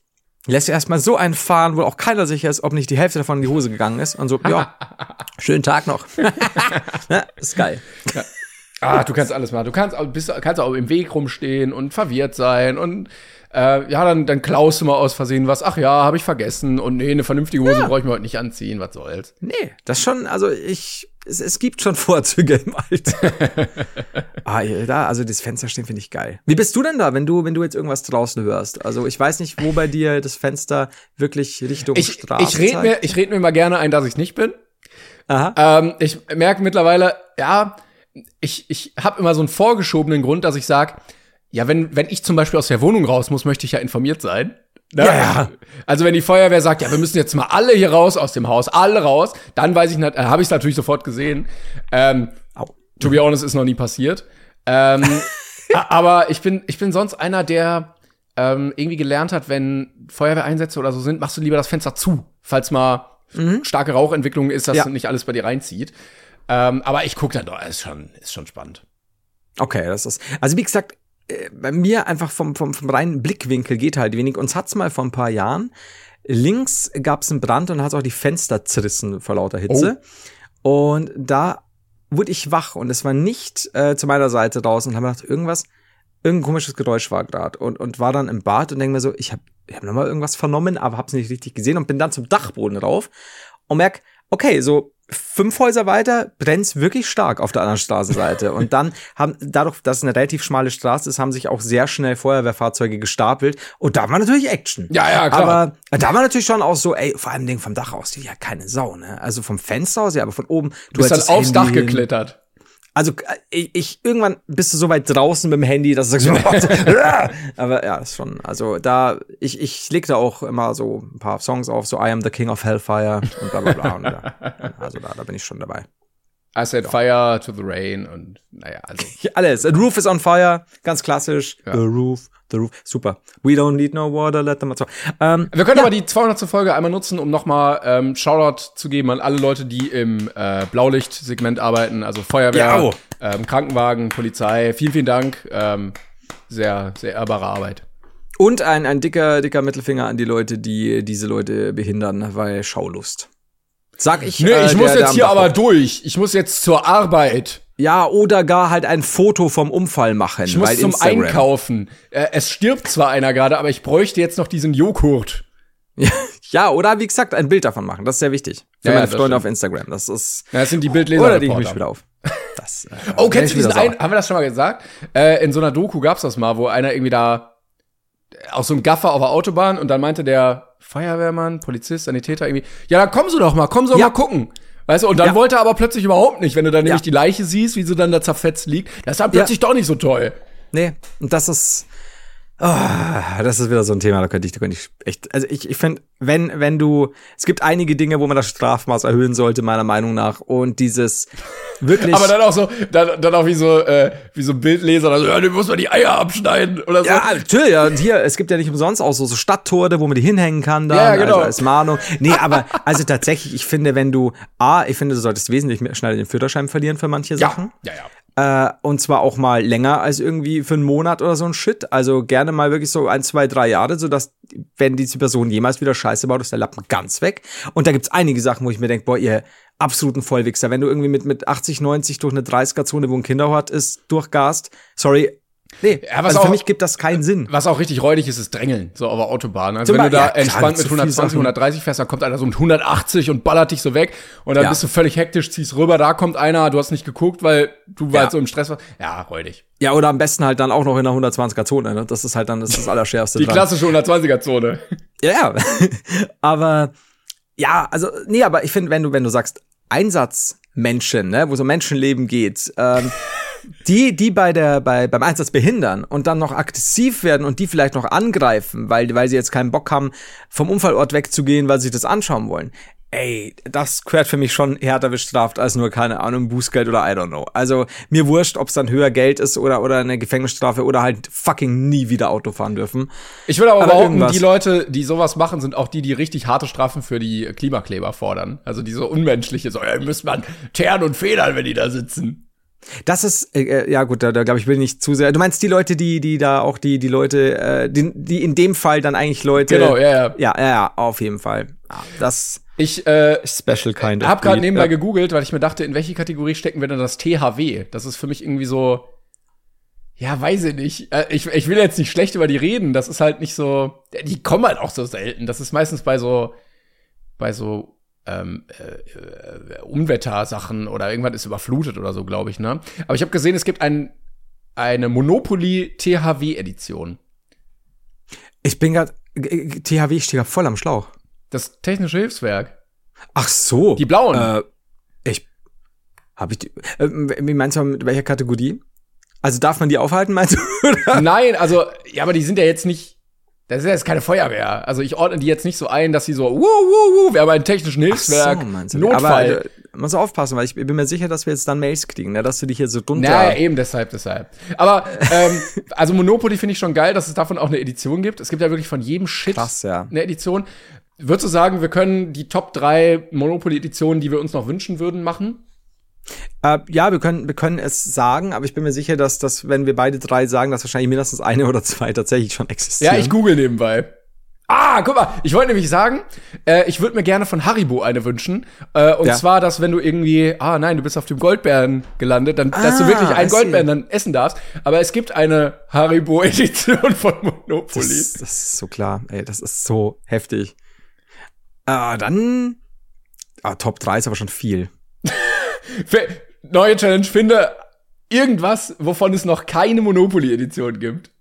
lässt erstmal so einen fahren, wo auch keiner sicher ist, ob nicht die Hälfte davon in die Hose gegangen ist. Und so, ja, (laughs) schönen Tag noch. (laughs) ja, ist geil. Ah, du kannst alles machen. Du kannst, auch- bist, kannst auch im Weg rumstehen und verwirrt sein und äh, ja, dann, dann klaust du mal aus Versehen was. Ach ja, habe ich vergessen. Und nee, eine vernünftige Hose brauche ich mir heute nicht anziehen. Was soll's? Nee, das schon, also ich, es, es gibt schon (laughs) Vorzüge im Alter. ah, da, also das Fenster stehen finde ich geil. Wie bist du denn da, wenn du, wenn du jetzt irgendwas draußen hörst? Also ich weiß nicht, wo bei dir das Fenster wirklich Richtung Ich, Straße ich rede mir, ich red mir mal gerne ein, dass ich nicht bin. Aha. Ähm, ich merke mittlerweile, ja, ich, ich habe immer so einen vorgeschobenen Grund, dass ich sage, ja, wenn, wenn ich zum Beispiel aus der Wohnung raus muss, möchte ich ja informiert sein. Ne? Ja, ja. Also wenn die Feuerwehr sagt, ja, wir müssen jetzt mal alle hier raus aus dem Haus, alle raus, dann weiß ich, äh, habe ich es natürlich sofort gesehen. Ähm, Au. to be honest, ist noch nie passiert. Ähm, (laughs) aber ich bin, ich bin sonst einer, der ähm, irgendwie gelernt hat, wenn Feuerwehreinsätze oder so sind, machst du lieber das Fenster zu, falls mal starke Rauchentwicklung ist, dass Mhm. Ja. nicht alles bei dir reinzieht. Ähm, aber ich gucke dann doch, ist schon, ist schon spannend. Okay, das ist. Also wie gesagt, bei mir einfach vom, vom, vom reinen Blickwinkel geht halt wenig. Uns hat's mal vor ein paar Jahren. Links gab's einen Brand und hat auch die Fenster zerrissen vor lauter Hitze. Und da wurde ich wach und es war nicht äh, zu meiner Seite draußen und habe gedacht, irgendwas, irgendein komisches Geräusch war gerade und, und war dann im Bad und denke mir so, ich habe ich hab nochmal irgendwas vernommen, aber hab's nicht richtig gesehen und bin dann zum Dachboden rauf und merk, okay, so fünf Häuser weiter brennt's wirklich stark auf der anderen Straßenseite. (laughs) und dann haben, dadurch, dass es eine relativ schmale Straße ist, haben sich auch sehr schnell Feuerwehrfahrzeuge gestapelt. Und da war natürlich Action. Ja, ja, klar. Aber da war natürlich schon auch so, ey, vor allem Ding vom Dach aus, die ja keine Sau, ne? Also vom Fenster aus, ja, aber von oben. Du bist dann aufs Dach geklettert. Also äh, ich, ich irgendwann bist du so weit draußen mit dem Handy, dass du sagst, (laughs) (laughs) aber ja, ist schon, also da ich ich leg da auch immer so ein paar Songs auf, so I am the King of Hellfire und bla bla bla. Und da, also da, da bin ich schon dabei. I said fire to the rain und naja, also. (laughs) Alles. The roof is on fire, ganz klassisch. The roof, the roof, super. We don't need no water, let them out. Ähm, Wir können aber die 200. Folge einmal nutzen, um nochmal ähm, Shoutout zu geben an alle Leute, die im äh, Blaulichtsegment arbeiten, also Feuerwehr, Ja, ähm, Krankenwagen, Polizei. Vielen, vielen Dank. Ähm, sehr, sehr ehrbare Arbeit. und ein, ein dicker, dicker Mittelfinger an die Leute, die diese Leute behindern, weil Schaulust. Sag ich. Nee, äh, ich muss der- der jetzt hier aber durch. Ich muss jetzt zur Arbeit. Ja, oder gar halt ein Foto vom Unfall machen. Ich muss zum Instagram. Einkaufen. Äh, es stirbt zwar einer gerade, aber ich bräuchte jetzt noch diesen Joghurt. (laughs) Ja, oder wie gesagt, ein Bild davon machen. Das ist sehr wichtig. Für Ja, ja, meine das Freunde auf Instagram. Das ist. Ja, Das sind die Bildleser. Oder die ich mich wieder auf. Das, äh, (laughs) Oh, kennst du diesen einen? Haben wir das schon mal gesagt? Äh, in so einer Doku gab's das mal, wo einer irgendwie da aus so einem Gaffer auf der Autobahn und dann meinte der Feuerwehrmann, Polizist, Sanitäter irgendwie, ja, dann kommen Sie doch mal, kommen Sie doch Ja. mal gucken. Weißt du, und dann Ja. wollte er aber plötzlich überhaupt nicht, wenn du dann nämlich die Leiche siehst, wie sie dann da zerfetzt liegt. Das ist dann plötzlich doch nicht so toll. Nee, und das ist. Oh, das ist wieder so ein Thema, da könnte ich, da könnte ich echt, also ich, ich finde, wenn, wenn du, es gibt einige Dinge, wo man das Strafmaß erhöhen sollte, meiner Meinung nach, und dieses (laughs) wirklich. Aber dann auch so, dann, dann auch wie so, äh, wie so ein Bildleser, also, ja, dem muss man die Eier abschneiden oder so. ja, natürlich, ja, und hier, es gibt ja nicht umsonst auch so, so Stadttore, wo man die hinhängen kann, da, Ja, genau. also als Mahnung. Nee, aber, also tatsächlich, ich finde, wenn du, A, ich finde, du solltest wesentlich mehr schneller den Führerschein verlieren für manche Sachen. ja, ja. Äh, und zwar auch mal länger als irgendwie für einen Monat oder so ein Shit. Also gerne mal wirklich so ein, zwei, drei Jahre, sodass, wenn diese Person jemals wieder Scheiße baut, ist der Lappen ganz weg. Und da gibt's einige Sachen, wo ich mir denke, boah, ihr absoluten Vollwichser. Wenn du irgendwie mit, mit 80, 90 durch eine 30er-Zone, wo ein Kinderhort ist, durchgast, sorry. Nee, Ja, was also für auch- mich gibt das keinen Sinn. Was auch richtig räudig ist, ist Drängeln, so auf der Autobahn. Also Zum wenn du da ja, entspannt mit viel 120, Sachen. 130 fährst, dann kommt einer so mit 180 und ballert dich so weg und dann Ja. bist du völlig hektisch, ziehst rüber, da kommt einer, du hast nicht geguckt, weil du halt so im Stress warst. Ja, räudig. Ja, oder am besten halt dann auch noch in der 120er-Zone, ne? Das ist halt dann das, ist das Allerschärfste Die dran. klassische 120er-Zone. Ja, ja. (laughs) aber ja, also nee, aber ich finde, wenn du wenn du sagst Einsatzmenschen, ne, wo so Menschenleben geht, ähm, die die bei der bei beim Einsatz behindern und dann noch aggressiv werden und die vielleicht noch angreifen, weil weil sie jetzt keinen Bock haben vom Unfallort wegzugehen, weil sie sich das anschauen wollen. Ey, das gehört für mich schon härter bestraft als nur, keine Ahnung, Bußgeld oder I don't know. Also, mir wurscht, ob es dann höher Geld ist oder, oder eine Gefängnisstrafe oder halt fucking nie wieder Auto fahren dürfen. Ich würde aber, Aber behaupten, irgendwas. die Leute, die sowas machen, sind auch die, die richtig harte Strafen für die Klimakleber fordern. Also diese unmenschliche, so, ja, müsst man teeren und federn, wenn die da sitzen. Das ist, äh, äh, ja gut, da, da glaube ich, will ich nicht zu sehr. Du meinst die Leute, die, die da auch die, die Leute, äh, die, die in dem Fall dann eigentlich Leute. Genau, ja, ja. Ja, ja, ja, auf jeden Fall. Ja, das Ich äh, Special kind hab gerade nebenbei ja. gegoogelt, weil ich mir dachte, in welche Kategorie stecken wir denn das THW? Das ist für mich irgendwie so, ja, weiß ich nicht. Äh, ich, ich will jetzt nicht schlecht über die reden. Das ist halt nicht so, die kommen halt auch so selten. Das ist meistens bei so, bei so ähm, äh, äh, Unwettersachen oder irgendwann ist überflutet oder so, glaube ich, ne? Aber ich habe gesehen, es gibt ein, eine Monopoly THW-Edition. Ich bin gerade, THW, ich stehe voll am Schlauch. Das Technische Hilfswerk. Ach so. Die blauen. Äh, ich, habe ich die, äh, wie meinst du, mit welcher Kategorie? Also darf man die aufhalten, meinst du? (laughs) Oder? Nein, also, ja, aber die sind ja jetzt nicht. Das ist jetzt keine Feuerwehr. Also ich ordne die jetzt nicht so ein, dass sie so, wuh, wuh, wuh, wir haben einen technischen Hilfswerk, du. Notfall. Aber äh, muss aufpassen, weil ich bin mir sicher, dass wir jetzt dann Mails kriegen, ne? dass du dich hier so drunter. naja, eben deshalb, deshalb. Aber, ähm, (laughs) also Monopoly finde ich schon geil, dass es davon auch eine Edition gibt. Es gibt ja wirklich von jedem Shit Krass, ja. eine Edition. Würdest du sagen, wir können die Top 3 Monopoly-Editionen, die wir uns noch wünschen würden, machen? Äh, ja, wir können, wir können es sagen, aber ich bin mir sicher, dass, dass wenn wir beide drei sagen, dass wahrscheinlich mindestens eine oder zwei tatsächlich schon existieren. Ja, ich google nebenbei. Ah, guck mal, ich wollte nämlich sagen, äh, ich würde mir gerne von Haribo eine wünschen. Äh, und Ja. zwar, dass wenn du irgendwie, ah nein, du bist auf dem Goldbären gelandet, dann, dass du Ah, wirklich einen. Goldbären dann essen darfst. Aber es gibt eine Haribo-Edition von Monopoly. das, das ist so klar. Ey, das ist so heftig. Äh, dann. Ah, Top 3 ist aber schon viel. Neue Challenge, finde irgendwas, wovon es noch keine Monopoly-Edition gibt.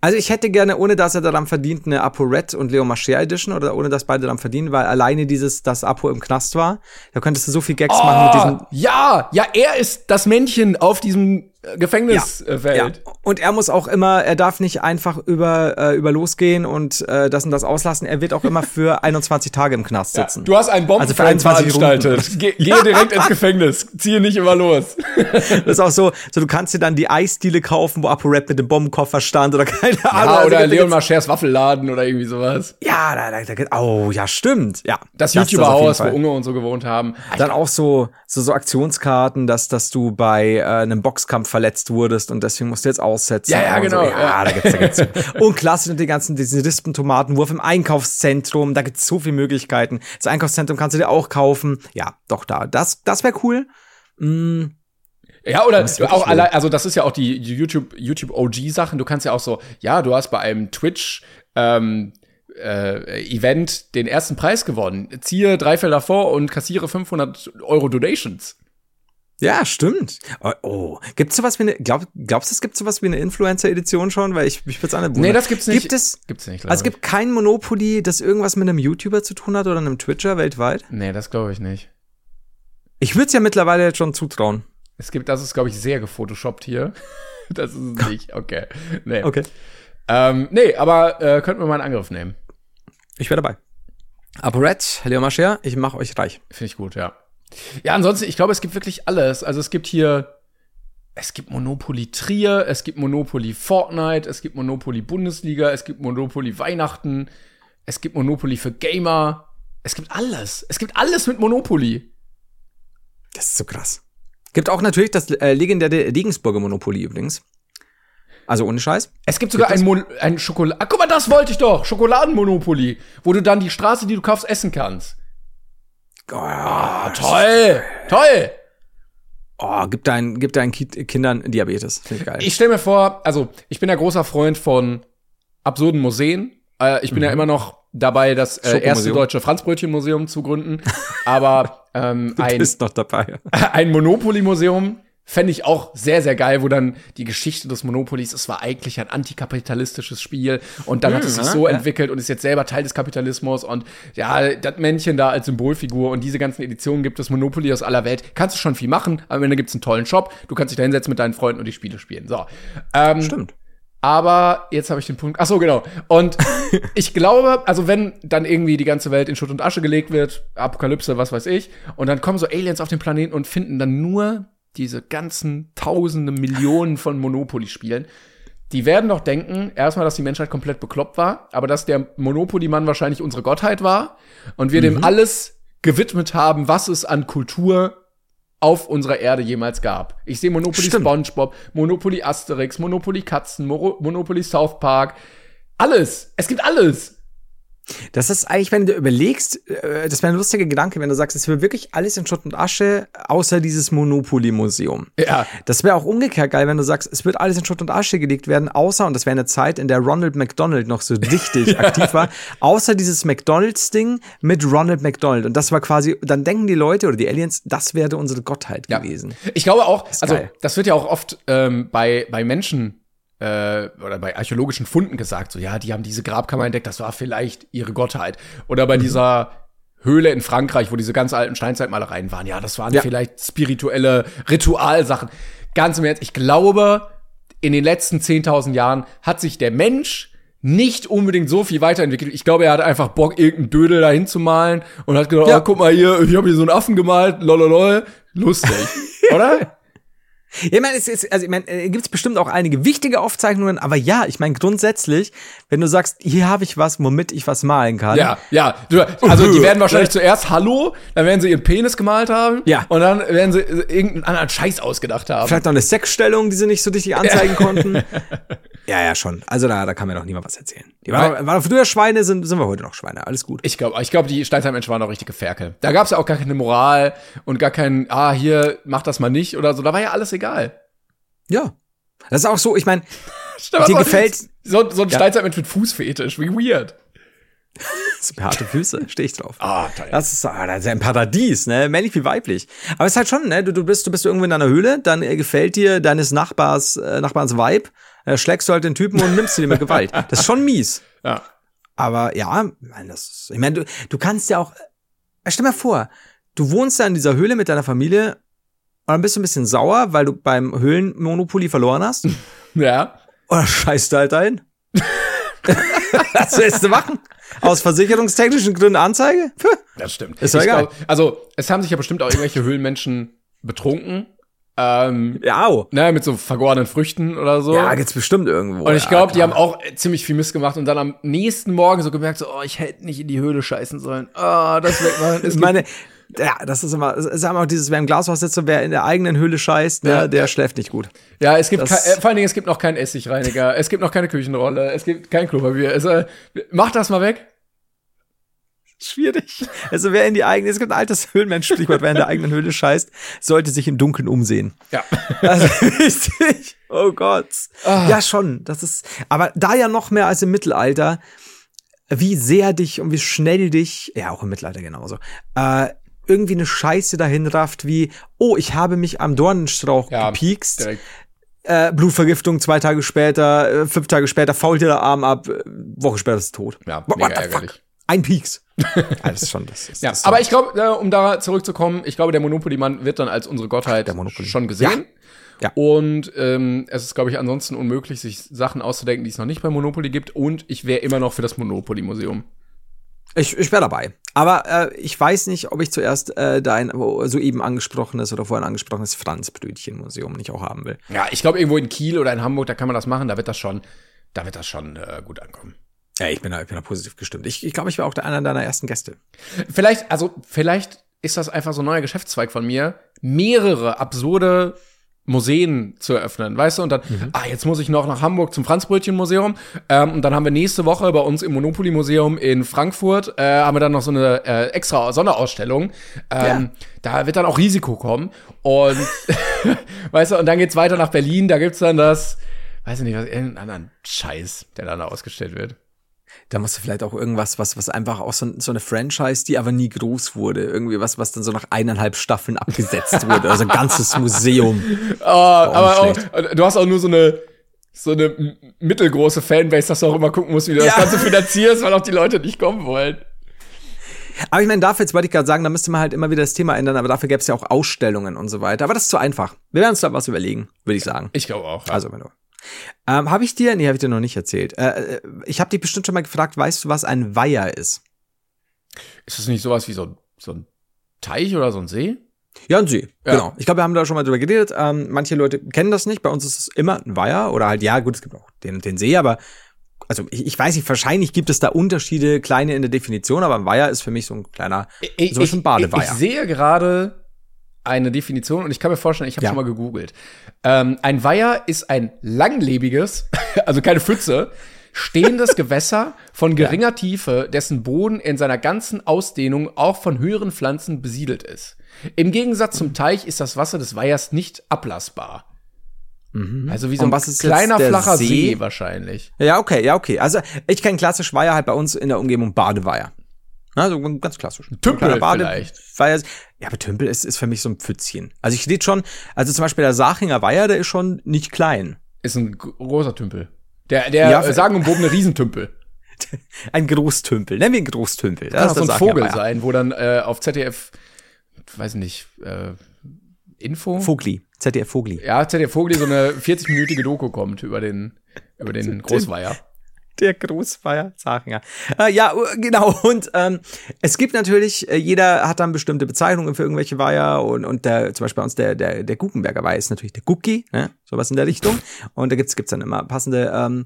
Also ich hätte gerne, ohne dass er daran verdient, eine ApoRed und Leo Mascher Edition oder ohne dass beide daran verdienen, weil alleine dieses, dass Apo im Knast war, da könntest du so viel Gags machen mit diesem. Oh, ja, ja, er ist das Männchen auf diesem äh, Gefängnisfeld. Ja. Und er muss auch immer, er darf nicht einfach über, äh, über losgehen und äh, das und das auslassen. Er wird auch immer für (laughs) 21 Tage im Knast Ja, sitzen. du hast einen Also Bombenfeld 21 veranstaltet. (laughs) Ge gehe direkt ins Gefängnis. Ziehe nicht immer los. (laughs) Das ist auch so, so du kannst dir dann die Eisdiele kaufen, wo ApoRed mit dem Bombenkoffer stand oder keine Ahnung. Ja, Also oder gibt- Leon Marchers Waffelladen oder irgendwie sowas. Ja, da, da, da, geht- oh, ja, stimmt. Ja. Das, jeden YouTuber-Haus, wo. Unge und so gewohnt haben. Dann auch so, so, so Aktionskarten, dass, dass du bei äh, einem Boxkampf verletzt wurdest und deswegen musst du jetzt aussetzen. Ja, ja, und genau, So. Ja, ja. da gibt's, da gibt's. (laughs) und klassisch die ganzen, diesen Rispentomatenwurf im Einkaufszentrum, da gibt's so viele Möglichkeiten. Das Einkaufszentrum kannst du dir auch kaufen. Ja, doch, da, das, das wäre cool. Mm, Ja, oder auch allein, also das ist ja auch die YouTube, YouTube OG-Sachen. Du kannst ja auch so, ja, du hast bei einem Twitch, ähm, äh, Event den ersten Preis gewonnen. Ziehe drei Felder vor und kassiere 500 Euro Donations. Ja, stimmt. Oh, oh. gibt's sowas wie eine, glaub, glaubst du, es gibt sowas wie eine Influencer-Edition schon? Weil ich, ich würde es Nee, das gibt's nicht. Gibt es, Gibt's nicht, also es gibt kein Monopoly, das irgendwas mit einem YouTuber zu tun hat oder einem Twitcher weltweit? Nee, das glaube ich nicht. Ich würde es ja mittlerweile jetzt schon zutrauen. Es gibt, das ist, glaube ich, sehr gefotoshoppt hier. (laughs) Das ist es nicht. Okay. Nee. Okay. Ähm, nee, aber äh, könnten wir mal einen Angriff nehmen. Ich wäre dabei. ApoRed, Leo Mascher, ich mache euch reich. Finde ich gut, ja. Ja, ansonsten, ich glaube, es gibt wirklich alles. Also es gibt hier, es gibt Monopoly Trier, es gibt Monopoly Fortnite, es gibt Monopoly Bundesliga, es gibt Monopoly Weihnachten, es gibt Monopoly für Gamer. Es gibt alles. Es gibt alles mit Monopoly. Das ist so krass. Gibt auch natürlich das äh, legendäre Regensburger Monopoly übrigens. Also ohne Scheiß. Es gibt sogar Gibt ein, Mon ein Schokolade. Ah, guck mal, das wollte ich doch. Schokoladenmonopoly, wo du dann die Straße, die du kaufst, essen kannst. Oh, Toll, toll. Oh, gib deinen, gib deinen Ki Kindern Diabetes. Finde ich geil. Ich stelle mir vor, also ich bin ja großer Freund von absurden Museen. Äh, ich bin ja immer noch dabei, das äh, erste deutsche Franzbrötchenmuseum zu gründen. (laughs) Aber ähm, ein, noch dabei. (laughs) ein Monopoly-Museum fände ich auch sehr, sehr geil, wo dann die Geschichte des Monopolies, es war eigentlich ein antikapitalistisches Spiel und dann hat es sich ja, so ja. entwickelt und ist jetzt selber Teil des Kapitalismus und ja, das Männchen da als Symbolfigur und diese ganzen Editionen gibt es Monopoly aus aller Welt. Kannst du schon viel machen, am Ende gibt's einen tollen Shop, du kannst dich da hinsetzen mit deinen Freunden und die Spiele spielen. So. Ähm, Stimmt. aber jetzt habe ich den Punkt. Ach so, genau. Und (laughs) ich glaube, also wenn dann irgendwie die ganze Welt in Schutt und Asche gelegt wird, Apokalypse, was weiß ich, und dann kommen so Aliens auf den Planeten und finden dann nur diese ganzen Tausende, Millionen von Monopoly-Spielen. Die werden doch denken, erstmal, dass die Menschheit komplett bekloppt war, aber dass der Monopoly-Mann wahrscheinlich unsere Gottheit war und wir dem alles gewidmet haben, was es an Kultur auf unserer Erde jemals gab. Ich sehe Monopoly Stimmt. SpongeBob, Monopoly Asterix, Monopoly Katzen, Moro Monopoly South Park. Alles. Es gibt alles. Das ist eigentlich, wenn du überlegst, äh, das wäre ein lustiger Gedanke, wenn du sagst, es wäre wirklich alles in Schutt und Asche, außer dieses Monopoly-Museum. Ja. Das wäre auch umgekehrt geil, wenn du sagst, es wird alles in Schutt und Asche gelegt werden, außer, und das wäre eine Zeit, in der Ronald McDonald noch so richtig (laughs) aktiv war, außer dieses McDonalds-Ding mit Ronald McDonald. Und das war quasi, dann denken die Leute oder die Aliens, das wäre unsere Gottheit Ja. gewesen. Ich glaube auch, also geil. das wird ja auch oft ähm, bei, bei Menschen äh, oder bei archäologischen Funden gesagt, so ja, die haben diese Grabkammer entdeckt, das war vielleicht ihre Gottheit. Oder Mhm. bei dieser Höhle in Frankreich, wo diese ganz alten Steinzeitmalereien waren, ja, das waren Ja. vielleicht spirituelle Ritualsachen. Ganz im Ernst, ich glaube, in den letzten 10.000 Jahren hat sich der Mensch nicht unbedingt so viel weiterentwickelt. Ich glaube, er hat einfach Bock, irgendeinen Dödel da hinzumalen und hat gedacht, Ja. oh, guck mal hier, ich habe hier so einen Affen gemalt, lololol. Lustig, (laughs) oder? Ja, ich meine, es ist, also ich meine, äh, gibt es bestimmt auch einige wichtige Aufzeichnungen, aber ja, ich meine grundsätzlich, wenn du sagst, hier habe ich was, womit ich was malen kann. Ja, ja. Du, also die (laughs) werden wahrscheinlich zuerst Hallo, dann werden sie ihren Penis gemalt haben. Ja. Und dann werden sie äh, irgendeinen anderen Scheiß ausgedacht haben. Vielleicht noch eine Sexstellung, die sie nicht so richtig (laughs) anzeigen konnten. (laughs) Ja, ja, schon. Also da, da kann mir doch niemand was erzählen. Die waren, waren früher Schweine, sind, sind wir heute noch Schweine. Alles gut. Ich glaube, ich glaube, die Steinzeitmenschen waren auch richtige Ferkel. Da gab es ja auch gar keine Moral und gar kein, ah, hier, mach das mal nicht oder so. Da war ja alles egal. Ja. Das ist auch so, ich meine, (laughs) Dir gefällt- so, so ein Ja. Steinzeitmensch mit Fußfetisch. Wie weird. (laughs) so harte Füße, stehe ich drauf. Ah, toll. Das ist, ah, das ist ja ein Paradies, ne? Männlich wie weiblich. Aber es ist halt schon, ne? Du, du bist, du bist irgendwo in deiner Höhle, dann äh, gefällt dir deines Nachbars, äh, Nachbarns Vibe, äh, schlägst du halt den Typen und nimmst ihn mit Gewalt. (laughs) Das ist schon mies. Ja. Aber ja, ich meine, das ist, ich meine, du, du kannst ja auch, äh, stell dir mal vor, du wohnst da in dieser Höhle mit deiner Familie und dann bist du ein bisschen sauer, weil du beim Höhlenmonopoly verloren hast. (laughs) Ja. Oder scheißt du halt ein? (laughs) Was willst du machen? Aus versicherungstechnischen Gründen Anzeige? Das stimmt. Ist doch egal. also, es haben sich ja bestimmt auch irgendwelche Höhlenmenschen betrunken. Ähm, Ja, au. ne, mit so vergorenen Früchten oder so. Ja, gibt's bestimmt irgendwo. Und ich ja, glaube, die klar. haben auch ziemlich viel Mist gemacht und dann am nächsten Morgen so gemerkt, so, oh, ich hätte nicht in die Höhle scheißen sollen. Ah, das wegmachen. (laughs) Ich meine, ja, das ist immer, es ist immer auch dieses, wer im Glashaus sitzt und wer in der eigenen Höhle scheißt, ne, Ja, der schläft nicht gut. Ja, es gibt kein, äh, vor allen Dingen, es gibt noch keinen Essigreiniger, es gibt noch keine Küchenrolle, es gibt kein Klopapier. Es, äh, mach das mal weg. Schwierig. Also wer in die eigene, es gibt ein altes Höhlenmensch-Sprichwort, wer in der eigenen Höhle scheißt, sollte sich im Dunkeln umsehen. Ja. Also (laughs) richtig. Oh Gott. Ja, schon. Das ist, aber da ja noch mehr als im Mittelalter, wie sehr dich und wie schnell dich, ja, auch im Mittelalter genauso, äh, irgendwie eine Scheiße dahin rafft, wie, oh, ich habe mich am Dornenstrauch Ja, gepiekst, direkt. äh, Blutvergiftung zwei Tage später, äh, fünf Tage später fault dir der Arm ab, äh, Woche später ist tot. Ja, What mega ärgerlich. Ein Pieks. (laughs) Alles schon das. Ist, Ja, das aber ich glaube, äh, um da zurückzukommen, ich glaube, der Monopoly-Mann wird dann als unsere Gottheit schon gesehen. Ja. Und ähm, es ist, glaube ich, ansonsten unmöglich, sich Sachen auszudenken, die es noch nicht bei Monopoly gibt. Und ich wäre immer noch für das Monopoly-Museum. Ich, ich wäre dabei. Aber äh, ich weiß nicht, ob ich zuerst äh, dein soeben angesprochenes oder vorhin angesprochenes Franzbrötchen-Museum nicht auch haben will. Ja, ich glaube, irgendwo in Kiel oder in Hamburg, da kann man das machen, da wird das schon, da wird das schon äh, gut ankommen. Ja, ich bin da, ich bin da positiv gestimmt. Ich, ich glaube, ich war auch der einer deiner ersten Gäste. Vielleicht, also vielleicht ist das einfach so ein neuer Geschäftszweig von mir, mehrere absurde Museen zu eröffnen, weißt du? Und dann, ah, jetzt muss ich noch nach Hamburg zum Franzbrötchen-Museum. Ähm, und dann haben wir nächste Woche bei uns im Monopoly-Museum in Frankfurt, äh, haben wir dann noch so eine äh, extra Sonderausstellung. Ähm, Da wird dann auch Risiko kommen. Und, (laughs) weißt du, und dann geht's weiter nach Berlin, da gibt's dann das, weiß ich nicht, was, irgendeinen anderen Scheiß, der dann da ausgestellt wird. Da musst du vielleicht auch irgendwas, was, was einfach auch so, so eine Franchise, die aber nie groß wurde. Irgendwie was, was dann so nach eineinhalb Staffeln abgesetzt (laughs) wurde. Also ein ganzes Museum. Ah, aber auch, du hast auch nur so eine so eine mittelgroße Fanbase, dass du auch immer gucken musst, wie du das Ja. Ganze finanzierst, weil auch die Leute nicht kommen wollen. Aber ich meine, dafür, jetzt wollte ich gerade sagen, da müsste man halt immer wieder das Thema ändern, aber dafür gäbe es ja auch Ausstellungen und so weiter. Aber das ist zu einfach. Wir werden uns da was überlegen, würde ich sagen. Ich glaube auch. Ja. Also, wenn du. Ähm, habe ich dir, nee, habe ich dir noch nicht erzählt. Äh, äh, ich habe dich bestimmt schon mal gefragt, weißt du, was ein Weiher ist? ist das nicht sowas wie so, ein- so ein Teich oder so ein See? Ja, ein See, Ja. genau. Ich glaube, wir haben da schon mal drüber geredet. Ähm, manche Leute kennen das nicht. Bei uns ist es immer ein Weiher oder halt, ja, gut, es gibt auch den, den See, aber also ich, ich weiß nicht, wahrscheinlich gibt es da Unterschiede, kleine in der Definition, aber ein Weiher ist für mich so ein kleiner, Ich, so ein Badeweiher. ich, ich sehe gerade eine Definition und ich kann mir vorstellen, ich habe Ja. schon mal gegoogelt. Ähm, ein Weiher ist ein langlebiges, (laughs) also keine Pfütze, stehendes (laughs) Gewässer von geringer Tiefe, dessen Boden in seiner ganzen Ausdehnung auch von höheren Pflanzen besiedelt ist. Im Gegensatz zum Teich ist das Wasser des Weihers nicht ablassbar. Also wie so ein kleiner, flacher See? See wahrscheinlich. Ja, okay, ja, okay. Also ich kenne klassisch Weiher halt bei uns in der Umgebung Badeweiher. Also ganz klassisch. Tümpel kleiner vielleicht. Weiher. Ja, aber Tümpel ist, ist für mich so ein Pfützchen. Also ich rede schon, also zum Beispiel der Sachinger Weiher, der ist schon nicht klein. Ist ein gro- großer Tümpel. Der, der Ja, äh, sagenumwobene Riesentümpel. (laughs) Ein Großtümpel. Nennen wir ihn Großtümpel. Kann auch so ein Vogel sein, wo dann äh, auf ZDF, weiß nicht, äh, Info? Vogli. ZDF Vogli. ja, ZDF Vogel so eine 40-minütige Doku kommt über den, über den (laughs) Großweiher. Der Großweiher Sachinger. Äh, ja, äh, genau. (laughs) Und ähm, es gibt natürlich, äh, jeder hat dann bestimmte Bezeichnungen für irgendwelche Weiher und, und der, zum Beispiel bei uns der, der, der Guckenberger Weiher ist natürlich der Gucki, ne? sowas in der Richtung. Und da gibt's gibt's dann immer passende ähm,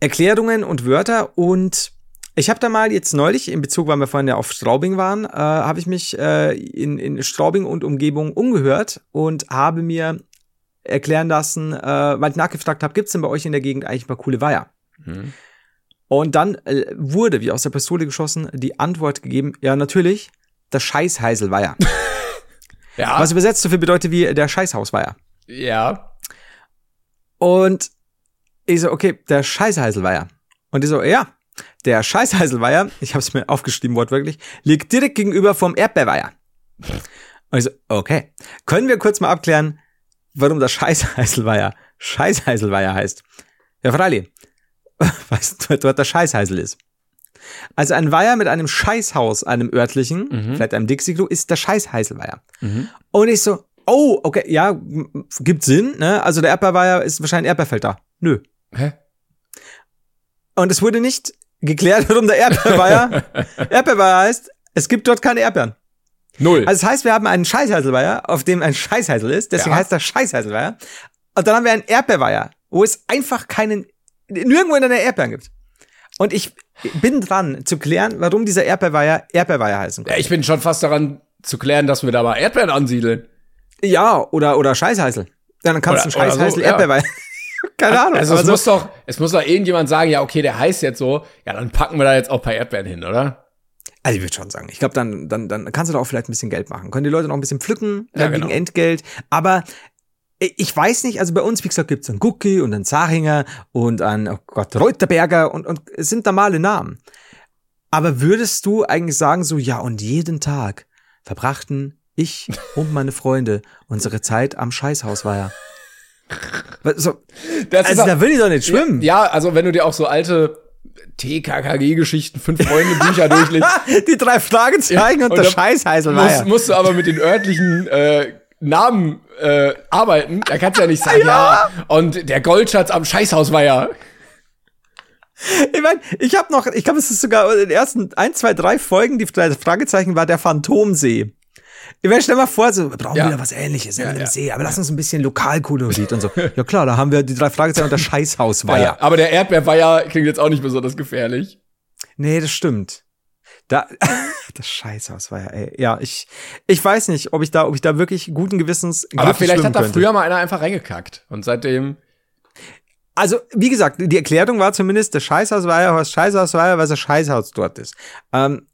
Erklärungen und Wörter. Und ich habe da mal jetzt neulich, in Bezug, weil wir vorhin ja auf Straubing waren, äh, habe ich mich äh, in, in Straubing und Umgebung umgehört und habe mir erklären lassen, äh, weil ich nachgefragt habe, gibt's denn bei euch in der Gegend eigentlich mal coole Weiher? Hm. Und dann äh, wurde, wie aus der Pistole geschossen, die Antwort gegeben, ja, natürlich, der Scheißheiselweiher. (laughs) Ja, Was übersetzt so viel bedeutet wie der Scheißhausweiher. ja. Und ich so, okay, der Scheißheiselweiher. Und die so, ja, der Scheißheiselweiher, ich habe es mir aufgeschrieben wortwörtlich, liegt direkt gegenüber vom Erdbeerweiher. Und ich so, okay, können wir kurz mal abklären, warum der Scheißheiselweiher Scheißheiselweiher heißt? Ja, Freili, (laughs) weißt du, dort der Scheißheisel ist. Also ein Weiher mit einem Scheißhaus, einem örtlichen, Mhm. vielleicht einem Dixie-Klo, ist der Scheißheiselweiher. Mhm. Und ich so, oh, okay, ja, gibt Sinn, ne? Also der Erdbeerweiher ist wahrscheinlich Erdbeerfeld da. Nö. Hä? Und es wurde nicht geklärt, (laughs) warum der Erdbeerweiher (laughs) Erdbeerweiher heißt. Es gibt dort keine Erdbeeren. Null. Also das heißt, wir haben einen Scheißheiselweiher, auf dem ein Scheißheisel ist, deswegen Ja. heißt der Scheißheiselweiher. Und dann haben wir einen Erdbeerweiher, wo es einfach keinen, nirgendwo in der Erdbeeren gibt. Und ich bin dran zu klären, warum dieser Erdbeerweiher Erdbeerweiher heißen ja, kann. ich bin schon fast daran zu klären, dass wir da mal Erdbeeren ansiedeln. Ja, oder, oder Scheißheisel. Ja, dann kannst du oder so, Scheißheisel ja. Erdbeerweiher. (laughs) Keine Ahnung. Also es so- muss doch, es muss doch irgendjemand sagen, ja, okay, der heißt jetzt so, ja, dann packen wir da jetzt auch ein paar Erdbeeren hin, oder? Also ich würde schon sagen, ich glaube, dann, dann, dann kannst du da auch vielleicht ein bisschen Geld machen. Können die Leute noch ein bisschen pflücken Ja, genau. Entgelt. Aber ich weiß nicht, also bei uns, wie gesagt, gibt's einen Gucki und einen Zahinger und einen, oh Gott, Reuterberger und, und es sind normale Namen. Aber würdest du eigentlich sagen, so, ja, und jeden Tag verbrachten ich (laughs) und meine Freunde unsere Zeit am Scheißhausweiher. So, Das also auch- da will ich doch nicht schwimmen. Ja, also wenn du dir auch so alte TKKG-Geschichten, fünf Freunde Bücher (laughs) durchliest, Die drei Fragezeichen und, und der Scheißheiselweiher. musst, musst du aber mit den örtlichen äh, Namen äh, arbeiten, da kannst du ja nicht sagen, (laughs) ja. und der Goldschatz am Scheißhaus war ja. Ich meine, ich habe noch, ich glaube, es ist sogar in den ersten ein, zwei, drei Folgen, die Fragezeichen war der Phantomsee. Ich meine, stell mal vor, so, wir brauchen Ja. wieder was ähnliches ja, ja. See, aber lass uns ein bisschen Lokalkolorit und so. (laughs) Ja klar, da haben wir die drei Fragezeichen und das (laughs) Scheißhaus war ja. Aber der Erdbeerweiher klingt jetzt auch nicht besonders gefährlich. Nee, das stimmt. Da, (laughs) das Scheißhaus war ja, ey. Ja, ich, ich weiß nicht, ob ich da, ob ich da wirklich guten Gewissens Aber vielleicht hat da könnte. früher mal einer einfach reingekackt. Und seitdem. Also, wie gesagt, die Erklärung war zumindest, das Scheißhaus war ja, was Scheißhaus war ja, weil das Scheißhaus dort ist. Ähm,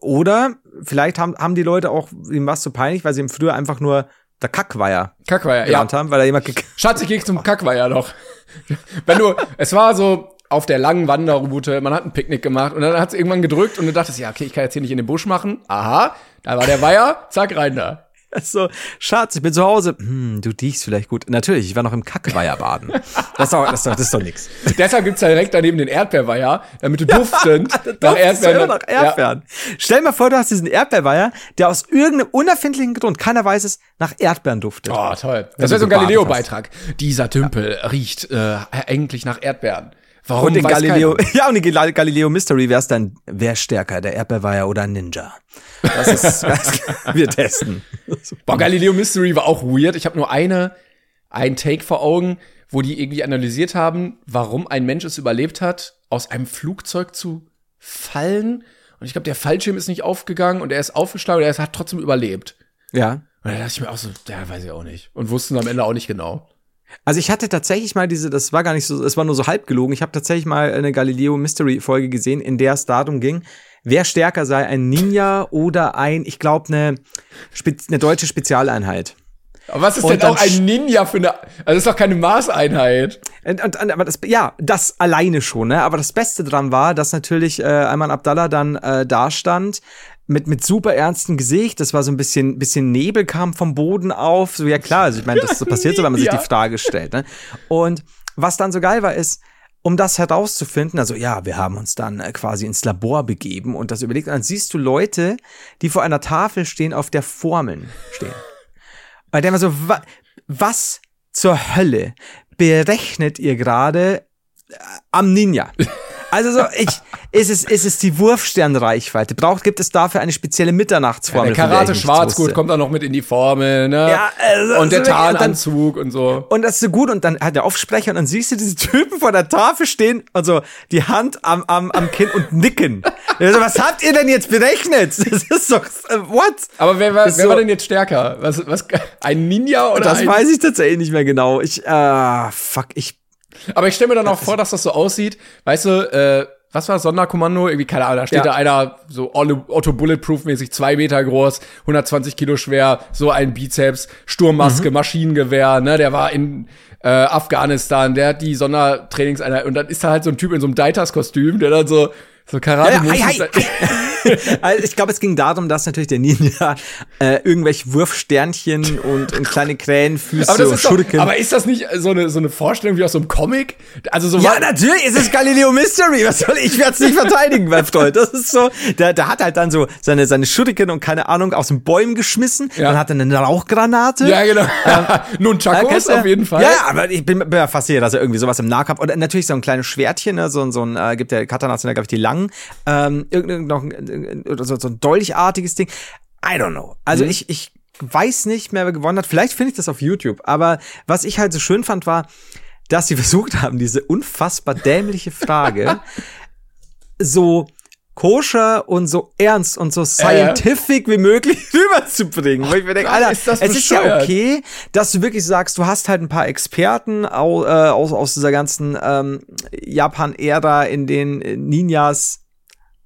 oder vielleicht haben, haben die Leute auch, ihm was so peinlich, weil sie ihm früher einfach nur der Kackweiher Kackweiher, ja. haben, weil da jemand gek Schatz, ich geh zum Kackweiher noch. (laughs) Wenn du, es war so auf der langen Wanderroute, man hat ein Picknick gemacht und dann hat es irgendwann gedrückt und du dachtest, ja, okay, ich kann jetzt hier nicht in den Busch machen. Aha, da war der Weiher, zack, rein da. so, Schatz, ich bin zu Hause. Hm, du riechst vielleicht gut. Natürlich, ich war noch im Kackweiher baden. Das ist doch, das ist doch, das ist doch nix. Deshalb gibt's da direkt daneben den Erdbeerweiher, damit du duftend (laughs) nach Erdbeeren. nach Erdbeeren. Stell dir mal vor, du hast diesen Erdbeerweiher, der aus irgendeinem unerfindlichen Grund, keiner weiß es, nach Erdbeeren duftet. Ja. Oh, toll. Das wäre so ein Galileo-Beitrag. Dieser Tümpel riecht äh, eigentlich nach Erdbeeren. Warum Und in weiß Galileo, keiner? (laughs) ja, und in Gal- Galileo Mystery wär's dann, wer stärker, der Erdbeerweiher oder ein Ninja? Das ist, (laughs) das, wir testen. Boah, Galileo Mystery war auch weird. Ich habe nur eine, ein Take vor Augen, wo die irgendwie analysiert haben, warum ein Mensch es überlebt hat, aus einem Flugzeug zu fallen. Und ich glaube, der Fallschirm ist nicht aufgegangen und er ist aufgeschlagen und er hat trotzdem überlebt. Ja. Und da dachte ich mir auch so, ja, weiß ich auch nicht. Und wussten am Ende auch nicht genau. Also ich hatte tatsächlich mal diese, das war gar nicht so, es war nur so halb gelogen. Ich habe tatsächlich mal eine Galileo Mystery Folge gesehen, in der es darum ging, wer stärker sei, ein Ninja oder ein, ich glaube, eine, eine deutsche Spezialeinheit. Aber was ist Und denn auch ein Ninja für eine, also das ist doch keine Maßeinheit. Und, und, und, aber das, ja, das alleine schon, ne? Aber das Beste dran war, dass natürlich äh, Ayman Abdallah dann äh, da stand mit mit super ernstem Gesicht. Das war so ein bisschen bisschen Nebel kam vom Boden auf. So ja klar, also ich meine, das (laughs) passiert so, wenn man sich Ja. die Frage stellt. Ne? Und was dann so geil war, ist um das herauszufinden, also ja, wir haben uns dann äh, quasi ins Labor begeben und das überlegt, und dann siehst du Leute, die vor einer Tafel stehen, auf der Formeln stehen. Bei der man so, wa was zur Hölle berechnet ihr gerade äh, am Ninja? (laughs) Also so, ich, ist es, ist es die Wurfsternreichweite? Braucht, gibt es dafür eine spezielle Ja, Mitternachtsformel? der von der Karate Schwarzgurt wusste? kommt da noch mit in die Formel, ne? Ja, also, und der also Tarnanzug und so. Und das ist so gut und dann hat der Aufsprecher und dann siehst du diese Typen vor der Tafel stehen und so die Hand am, am, am Kinn und nicken. (laughs) Also, was habt ihr denn jetzt berechnet? Das ist doch, äh, what? Aber wer, war, wer so- war denn jetzt stärker? Was, was, ein Ninja oder Das ein weiß ich tatsächlich nicht mehr genau. Ich, äh, fuck, ich, Aber ich stelle mir dann auch vor, dass das so aussieht. Weißt du, äh, was war Sonderkommando? Irgendwie, keine Ahnung, da steht Ja. da einer so Otto Bulletproof-mäßig, zwei Meter groß, 120 Kilo schwer, so ein Bizeps, Sturmmaske, Mhm. Maschinengewehr, ne, der war in äh, Afghanistan, der hat die Sondertrainingseinheit und dann ist da halt so ein Typ in so einem Deitas-Kostüm, der dann so, so karate Ja, ja, hi, hi, (laughs) also ich glaube, es ging darum, dass natürlich der Ninja äh, irgendwelche Wurfsternchen und, und kleine Krähenfüße aber, und ist doch, Schurken. aber ist das nicht so eine, so eine Vorstellung wie aus so einem Comic? Also so ja, natürlich, es ist Galileo Mystery. Was soll ich? Ich werde es nicht verteidigen, mein Freund. Das ist so, der, der hat halt dann so seine, seine Schuriken und keine Ahnung aus den Bäumen geschmissen. Ja. Dann hat er eine Rauchgranate. ja, genau. (laughs) Nun Äh, Chakos auf jeden Fall. Ja, aber ich bin, bin ja fasziniert, dass er irgendwie sowas im Nahkampf und natürlich so ein kleines Schwertchen, ne, so, ein- so ein, äh, gibt der Katanas glaube ich, die langen, ähm, irgend, noch oder so, so ein dolchartiges Ding. I don't know. Also Mhm. ich, ich weiß nicht mehr, wer gewonnen hat. Vielleicht finde ich das auf YouTube. Aber was ich halt so schön fand, war, dass sie (laughs) versucht haben, diese unfassbar dämliche Frage (laughs) so koscher und so ernst und so scientific wie möglich (laughs) rüberzubringen. Wo ich mir denke, Alter, ist es ist ja bescheuert. okay, dass du wirklich sagst, du hast halt ein paar Experten au, äh, aus, aus dieser ganzen ähm, Japan-Ära, in den äh, Ninjas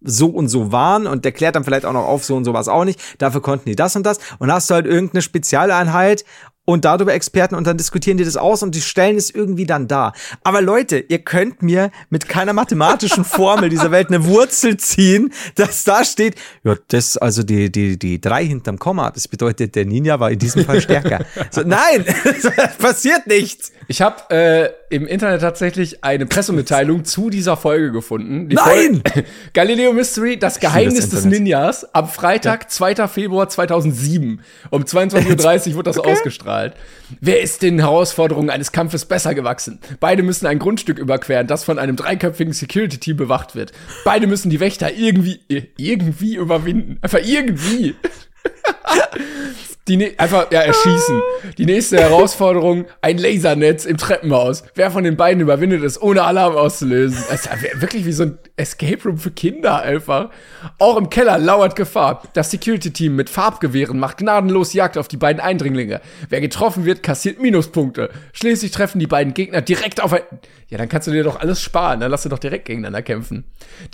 so und so waren und der klärt dann vielleicht auch noch auf, so und so war es auch nicht. Dafür konnten die das und das. Und hast du halt irgendeine Spezialeinheit und darüber Experten und dann diskutieren die das aus und die stellen es irgendwie dann dar. Aber Leute, ihr könnt mir mit keiner mathematischen Formel dieser Welt eine Wurzel ziehen, dass da steht, ja, das also die die die drei hinterm Komma, das bedeutet der Ninja war in diesem Fall stärker. so, nein, (laughs) passiert nichts. Ich habe äh, im Internet tatsächlich eine Pressemitteilung zu dieser Folge gefunden. Die Nein! Folge, (laughs) Galileo Mystery, das Geheimnis des Internet. Ninjas, am Freitag, 2. Februar 2007. Um 22.30 Uhr (laughs) wird das ausgestrahlt. Wer ist den Herausforderungen eines Kampfes besser gewachsen? Beide müssen ein Grundstück überqueren, das von einem dreiköpfigen Security-Team bewacht wird. Beide müssen die Wächter irgendwie, irgendwie überwinden. Einfach irgendwie. (laughs) Die ne einfach, ja, erschießen. Die nächste Herausforderung, ein Lasernetz im Treppenhaus. Wer von den beiden überwindet es, ohne Alarm auszulösen? Es ist wirklich wie so ein Escape Room für Kinder einfach. Auch im Keller lauert Gefahr. Das Security-Team mit Farbgewehren macht gnadenlos Jagd auf die beiden Eindringlinge. Wer getroffen wird, kassiert Minuspunkte. Schließlich treffen die beiden Gegner direkt auf ein... Ja, dann kannst du dir doch alles sparen. Dann lass du doch direkt gegeneinander kämpfen.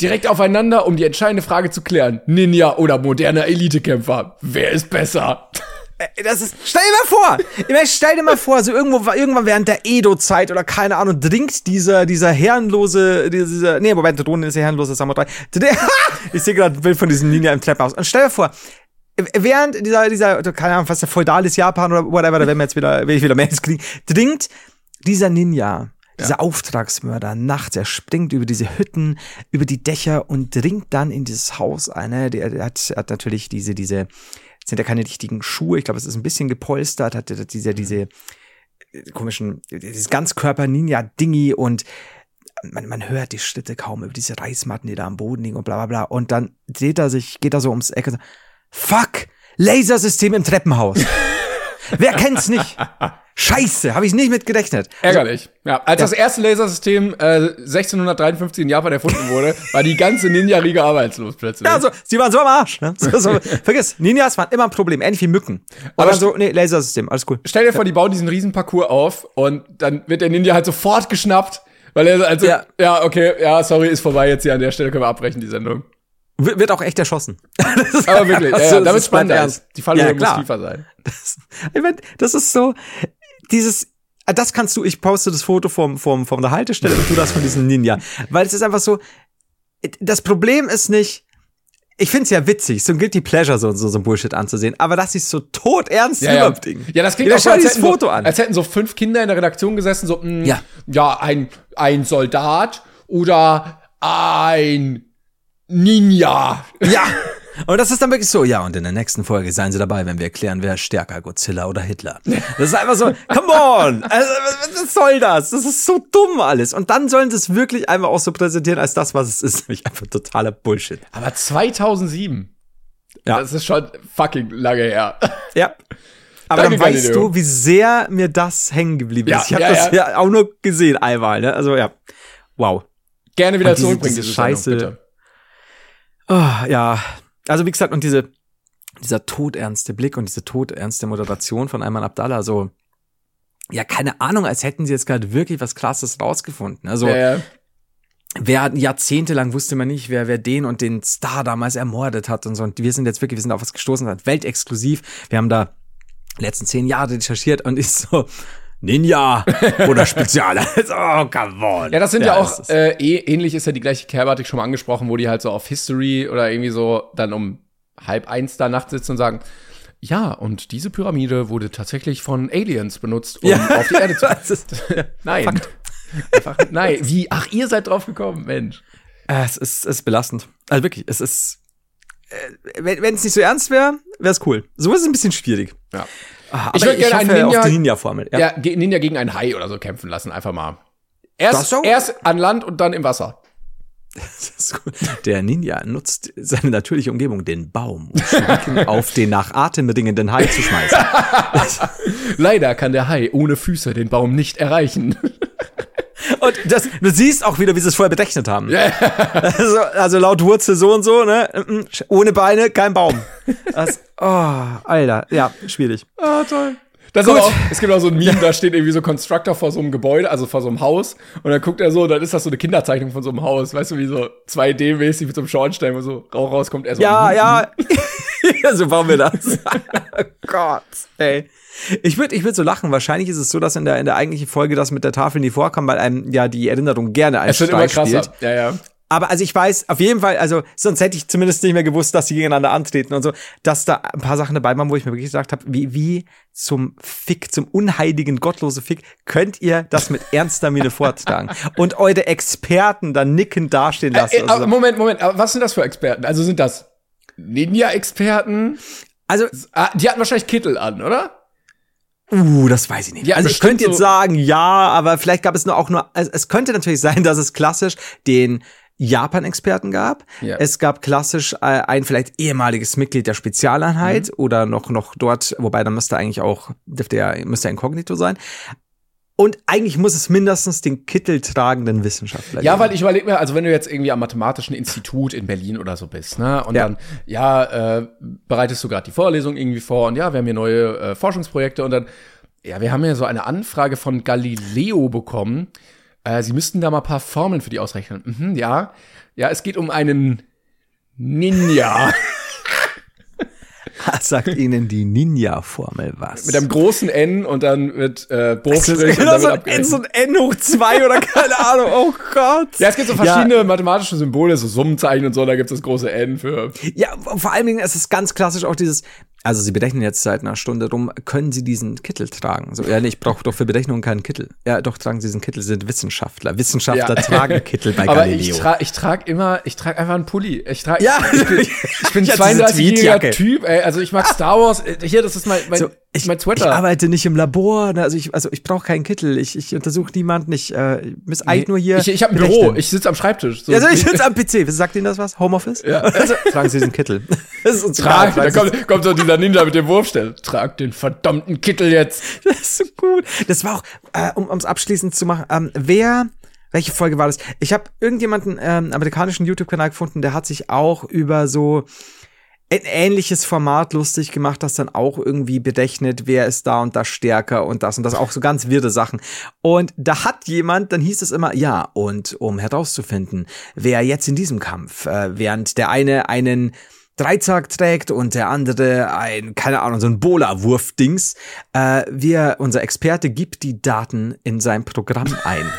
Direkt aufeinander, um die entscheidende Frage zu klären. Ninja oder moderner Elitekämpfer. Wer ist besser? Äh, Das ist, stell dir mal vor, ich meine, stell dir mal vor, so irgendwo, irgendwann während der Edo-Zeit oder keine Ahnung, dringt dieser, dieser herrenlose, dieser, nee, Moment, der Drohne ist der herrenlose (laughs) Samurai. Ich sehe gerade ein Bild von diesem Ninja im Treppenhaus. Und stell dir vor, während dieser, dieser, keine Ahnung, was der feudal ist, Japan oder whatever, da werden wir jetzt wieder, will ich wieder Mails kriegen, dringt dieser Ninja, dieser Auftragsmörder nachts, er springt über diese Hütten, über die Dächer und dringt dann in dieses Haus ein. Ne? Der, der hat, hat natürlich diese, diese, sind ja keine richtigen Schuhe, ich glaube, es ist ein bisschen gepolstert, hat hat diese, diese äh, komischen, dieses Ganzkörper-Ninja-Dingi und man, man hört die Schritte kaum über diese Reismatten, die da am Boden liegen und bla bla bla. Und dann dreht er sich, geht er so ums Eck und sagt, fuck, Lasersystem im Treppenhaus. (laughs) Wer kennt's nicht? Scheiße, habe ich nicht mit gerechnet. Ärgerlich. Ja, als das erste Lasersystem äh, 1653 in Japan erfunden wurde, war die ganze Ninja-Riege arbeitslos plötzlich. Ja, so, sie waren so am Arsch. Ne? So, so, vergiss, Ninjas waren immer ein Problem, ähnlich wie Mücken. Aber dann so, nee, Lasersystem, alles cool. Stell dir vor, die bauen diesen riesen Parcours auf und dann wird der Ninja halt sofort geschnappt, weil er also, ja, Ja. okay, ja, sorry, ist vorbei jetzt hier an der Stelle, können wir abbrechen, die Sendung. Wird auch echt erschossen. (laughs) Das ist Aber wirklich, ja, einfach ja, so, damit das ist spannender bleibt ist. Die Fallhöhe Ja, muss klar. tiefer sein. Das, ich mein, das ist so, dieses, ah, das kannst du, ich poste das Foto vom, vom, von der Haltestelle und du das von diesem Ninja. Weil es ist einfach so, das Problem ist nicht, ich find's ja witzig, so ein Guilty Pleasure, so, so, so ein Bullshit anzusehen, aber das ist so tot ernst Ja, ja. ja, das klingt Ja, auch so, schau als hätten, Foto so, an. als hätten so fünf Kinder in der Redaktion gesessen, so, mh, Ja. ja, ein, ein Soldat oder ein Ninja. Ja. Und das ist dann wirklich so, ja, und in der nächsten Folge seien Sie dabei, wenn wir erklären, wer stärker, Godzilla oder Hitler. Das ist einfach so, come on! Also, was, soll das? Das ist so dumm alles. Und dann sollen sie es wirklich einfach auch so präsentieren als das, was es ist, nämlich einfach totaler Bullshit. Aber 2007. Ja. Das ist schon fucking lange her. Ja. Aber Danke, dann weißt Galileo. du, wie sehr mir das hängen geblieben Ja, ist. Ich habe ja, das ja. ja. auch nur gesehen einmal, ne? Also ja. Wow. Gerne wieder diese- zurückbringen, diese diese Sendung, Scheiße. bitte. Oh, ja. Also wie gesagt, und diese, dieser todernste Blick und diese todernste Moderation von Ayman Abdallah, so, ja, keine Ahnung, als hätten sie jetzt gerade wirklich was Krasses rausgefunden. Also, Ja, ja. wer jahrzehntelang wusste man nicht, wer, wer den und den Star damals ermordet hat und so. Und wir sind jetzt wirklich, wir sind auf was gestoßen, das weltexklusiv. Wir haben da letzten zehn Jahre recherchiert und (laughs) ist so, Ninja oder Spezial. (laughs) oh, come on. Ja, das sind ja, das auch, äh, eh, ähnlich ist ja die gleiche Kerbe, hatte ich schon mal angesprochen, wo die halt so auf History oder irgendwie so dann um halb eins da nachts sitzen und sagen, ja, und diese Pyramide wurde tatsächlich von Aliens benutzt, um Ja. auf die Erde zu. (laughs) Das ist- Nein. Fakt. Einfach, nein. Wie? Ach, ihr seid drauf gekommen, Mensch. Äh, es ist, es ist belastend. Also wirklich, es ist. Äh, wenn es nicht so ernst wäre, wäre es cool. So ist es ein bisschen schwierig. Ja. Ah, Ich aber würd gerne einen Ninja- auf die Ninja-Formel. Ja, Ja. Ninja gegen einen Hai oder so kämpfen lassen, einfach mal. Erst, erst an Land und dann im Wasser. Der Ninja nutzt seine natürliche Umgebung, den Baum, um (laughs) auf den nach Atem bedingenden Hai zu schmeißen. (laughs) Leider kann der Hai ohne Füße den Baum nicht erreichen. (laughs) Und das, du siehst auch wieder, wie sie es vorher berechnet haben. Also, also laut Wurzel so und so, ne? Mm, Ohne Beine, kein Baum. Das, oh, Alter, ja, schwierig. Ah, toll. Das ist Gut. aber auch, es gibt auch so ein Meme, da steht irgendwie so Constructor vor so einem Gebäude, also vor so einem Haus, und dann guckt er so, dann ist das so eine Kinderzeichnung von so einem Haus, weißt du, wie so 2D-mäßig mit so einem Schornstein, wo so Rauch rauskommt. Er so, Ja, mhm, ja. (laughs) so bauen wir das. (laughs) oh Gott, ey. Ich würde ich würd so lachen. Wahrscheinlich ist es so, dass in der, in der eigentlichen Folge das mit der Tafel nie vorkam, weil einem ja die Erinnerung gerne einen Es wird immer krasser. spielt. Ja, ja. Aber also ich weiß auf jeden Fall, also sonst hätte ich zumindest nicht mehr gewusst, dass sie gegeneinander antreten und so, dass da ein paar Sachen dabei waren, wo ich mir wirklich gesagt habe, wie, wie zum Fick, zum unheiligen, gottlose Fick, könnt ihr das mit ernster Miene vortragen (laughs) und eure Experten dann nickend dastehen lassen. Äh, so. Moment, Moment, aber was sind das für Experten? Also sind das Ninja-Experten? Also, Ah, die hatten wahrscheinlich Kittel an, oder? uh, das weiß ich nicht. Ja, also ich könnte jetzt so- sagen, ja, aber vielleicht gab es nur auch nur, also es könnte natürlich (laughs) sein, dass es klassisch den Japan-Experten gab. Ja. Es gab klassisch äh, ein vielleicht ehemaliges Mitglied der Spezialeinheit Mhm. oder noch noch dort, wobei da müsste eigentlich auch dürfte er müsste er inkognito sein. Und eigentlich muss es mindestens den Kittel tragenden Wissenschaftler Ja, geben. weil ich überlege mir, also wenn du jetzt irgendwie am Mathematischen Institut in Berlin oder so bist, ne, und Ja. dann, ja, äh, bereitest du gerade die Vorlesung irgendwie vor und ja, wir haben hier neue äh, Forschungsprojekte und dann, ja, wir haben ja so eine Anfrage von Galileo bekommen. Äh, sie müssten da mal ein paar Formeln für die ausrechnen. Mhm, ja. Ja, es geht um einen Ninja (laughs) (laughs) sagt Ihnen die Ninja-Formel was? mit einem großen N und dann mit äh, Bruchstrich und genau so ein, N, so ein N hoch zwei oder keine Ahnung. Oh Gott. Ja, es gibt so verschiedene mathematische Symbole, so Summenzeichen und so, da gibt es das große N für. Ja, vor allen Dingen ist es ganz klassisch auch dieses, also Sie berechnen jetzt seit einer Stunde rum, können Sie diesen Kittel tragen? So, ja, nee, ich brauche doch für Berechnungen keinen Kittel. Ja, doch, tragen Sie diesen Kittel, Sie sind Wissenschaftler. Wissenschaftler Ja. tragen (laughs) Kittel bei Aber Galileo. ich trage ich trag immer, ich trage einfach einen Pulli. Ich trage, Ja, ich bin, ich bin (laughs) Ja, diese 32-jähriger Tweetjacke. Typ, ey. Also ich mag Star Wars. Äh, Hier, das ist mein, mein, so, ich, mein ich Sweater. arbeite nicht im Labor, ne, also ich, also ich brauche keinen Kittel, ich, ich untersuche niemanden, ich äh, muss eigentlich nur hier. ich ich habe ein Büro, ich sitze am Schreibtisch. So, ja, also ich (laughs) sitze am PC. Sagt Ihnen das was? Homeoffice? Ja. (laughs) Also, tragen Sie diesen Kittel. (laughs) Das ist uns Trag, egal, da kommt, kommt so dieser Ninja mit dem Wurfstell. Trag den verdammten Kittel jetzt. Das ist so gut. Das war auch, äh, um es abschließend zu machen, ähm, wer, welche Folge war das? Ich habe irgendjemanden, ähm, amerikanischen YouTube-Kanal gefunden, der hat sich auch über so ein ähnliches Format lustig gemacht, das dann auch irgendwie berechnet, wer ist da und da stärker und das und das, auch so ganz wirde Sachen. Und da hat jemand, dann hieß es immer, ja, und um herauszufinden, wer jetzt in diesem Kampf, äh, während der eine einen Dreizack trägt und der andere ein, keine Ahnung, so ein Bola-Wurf-Dings. Äh, wir, unser Experte gibt die Daten in sein Programm ein.